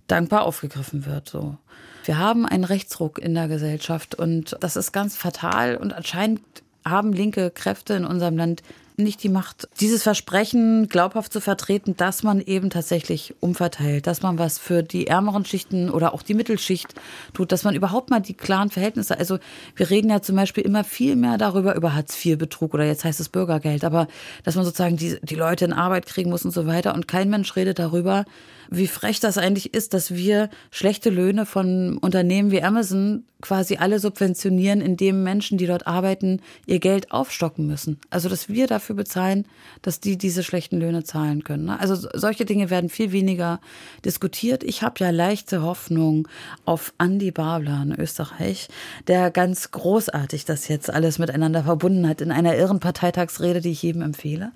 dankbar aufgegriffen wird. So. Wir haben einen Rechtsruck in der Gesellschaft und das ist ganz fatal und anscheinend haben linke Kräfte in unserem Land nicht die Macht, dieses Versprechen glaubhaft zu vertreten, dass man eben tatsächlich umverteilt, dass man was für die ärmeren Schichten oder auch die Mittelschicht tut, dass man überhaupt mal die klaren Verhältnisse, also wir reden ja zum Beispiel immer viel mehr darüber, über Hartz-IV-Betrug oder jetzt heißt es Bürgergeld, aber dass man sozusagen die, die Leute in Arbeit kriegen muss und so weiter und kein Mensch redet darüber, wie frech das eigentlich ist, dass wir schlechte Löhne von Unternehmen wie Amazon quasi alle subventionieren, indem Menschen, die dort arbeiten, ihr Geld aufstocken müssen. Also, dass wir dafür bezahlen, dass die diese schlechten Löhne zahlen können. Ne? Also, solche Dinge werden viel weniger diskutiert. Ich habe ja leichte Hoffnung auf Andy Babler in Österreich, der ganz großartig das jetzt alles miteinander verbunden hat in einer irren Parteitagsrede, die ich jedem empfehle,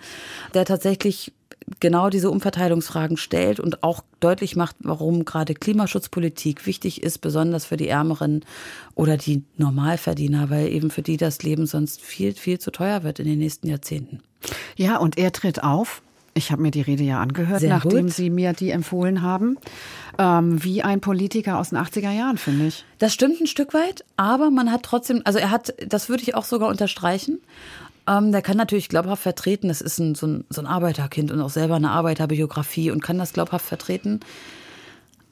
der tatsächlich genau diese Umverteilungsfragen stellt und auch deutlich macht, warum gerade Klimaschutzpolitik wichtig ist, besonders für die Ärmeren oder die Normalverdiener, weil eben für die das Leben sonst viel, viel zu teuer wird in den nächsten Jahrzehnten. Ja, und er tritt auf. Ich habe mir die Rede ja angehört, Sehr nachdem gut. Sie mir die empfohlen haben. Ähm, wie ein Politiker aus den 80er Jahren, finde ich. Das stimmt ein Stück weit, aber man hat trotzdem, also er hat, das würde ich auch sogar unterstreichen. Ähm, der kann natürlich glaubhaft vertreten, das ist ein, so, ein, so ein Arbeiterkind und auch selber eine Arbeiterbiografie und kann das glaubhaft vertreten.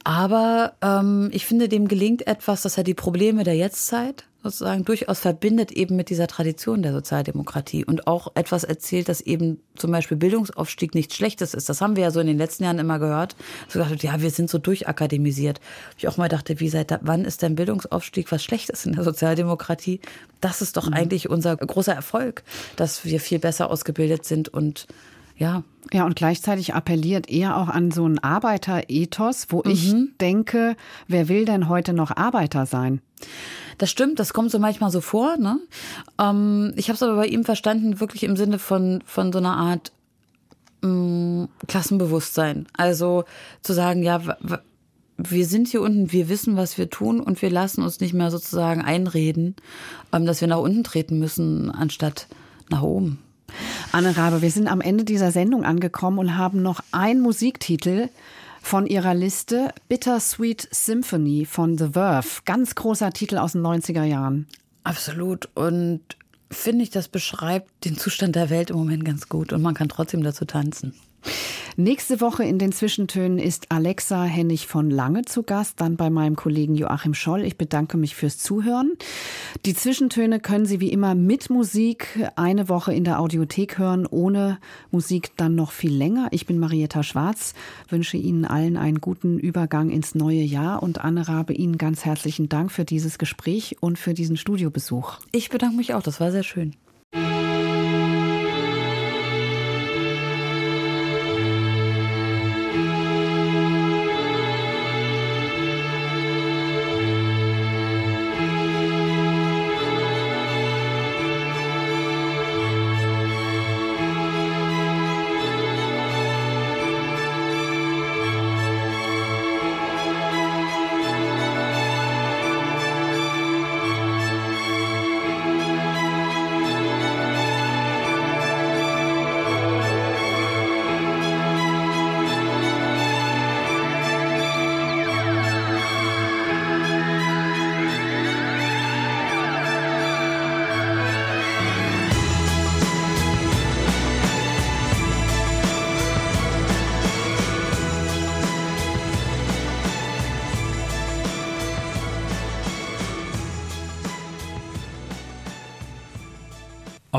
Aber ähm, ich finde, dem gelingt etwas, dass er die Probleme der Jetztzeit sozusagen durchaus verbindet eben mit dieser Tradition der Sozialdemokratie und auch etwas erzählt, dass eben zum Beispiel Bildungsaufstieg nichts Schlechtes ist. Das haben wir ja so in den letzten Jahren immer gehört. So gedacht, ja, wir sind so durchakademisiert. Ich auch mal dachte, wie seit wann ist denn Bildungsaufstieg was Schlechtes in der Sozialdemokratie? Das ist doch mhm. eigentlich unser großer Erfolg, dass wir viel besser ausgebildet sind und ja. Ja, und gleichzeitig appelliert er auch an so ein Arbeiterethos, wo mhm. ich denke, wer will denn heute noch Arbeiter sein? Das stimmt, das kommt so manchmal so vor. Ne? Ähm, ich habe es aber bei ihm verstanden, wirklich im Sinne von, von so einer Art ähm, Klassenbewusstsein. Also zu sagen, ja, wir sind hier unten, wir wissen, was wir tun und wir lassen uns nicht mehr sozusagen einreden, ähm, dass wir nach unten treten müssen, anstatt nach oben. Anne Rabe, wir sind am Ende dieser Sendung angekommen und haben noch einen Musiktitel von ihrer Liste. Bittersweet Symphony von The Verve. Ganz großer Titel aus den 90er Jahren. Absolut. Und finde ich, das beschreibt den Zustand der Welt im Moment ganz gut und man kann trotzdem dazu tanzen. Nächste Woche in den Zwischentönen ist Alexa Hennig von Lange zu Gast, dann bei meinem Kollegen Joachim Scholl. Ich bedanke mich fürs Zuhören. Die Zwischentöne können Sie wie immer mit Musik eine Woche in der Audiothek hören, ohne Musik dann noch viel länger. Ich bin Marietta Schwarz, wünsche Ihnen allen einen guten Übergang ins neue Jahr und Anne Rabe Ihnen ganz herzlichen Dank für dieses Gespräch und für diesen Studiobesuch. Ich bedanke mich auch, das war sehr schön.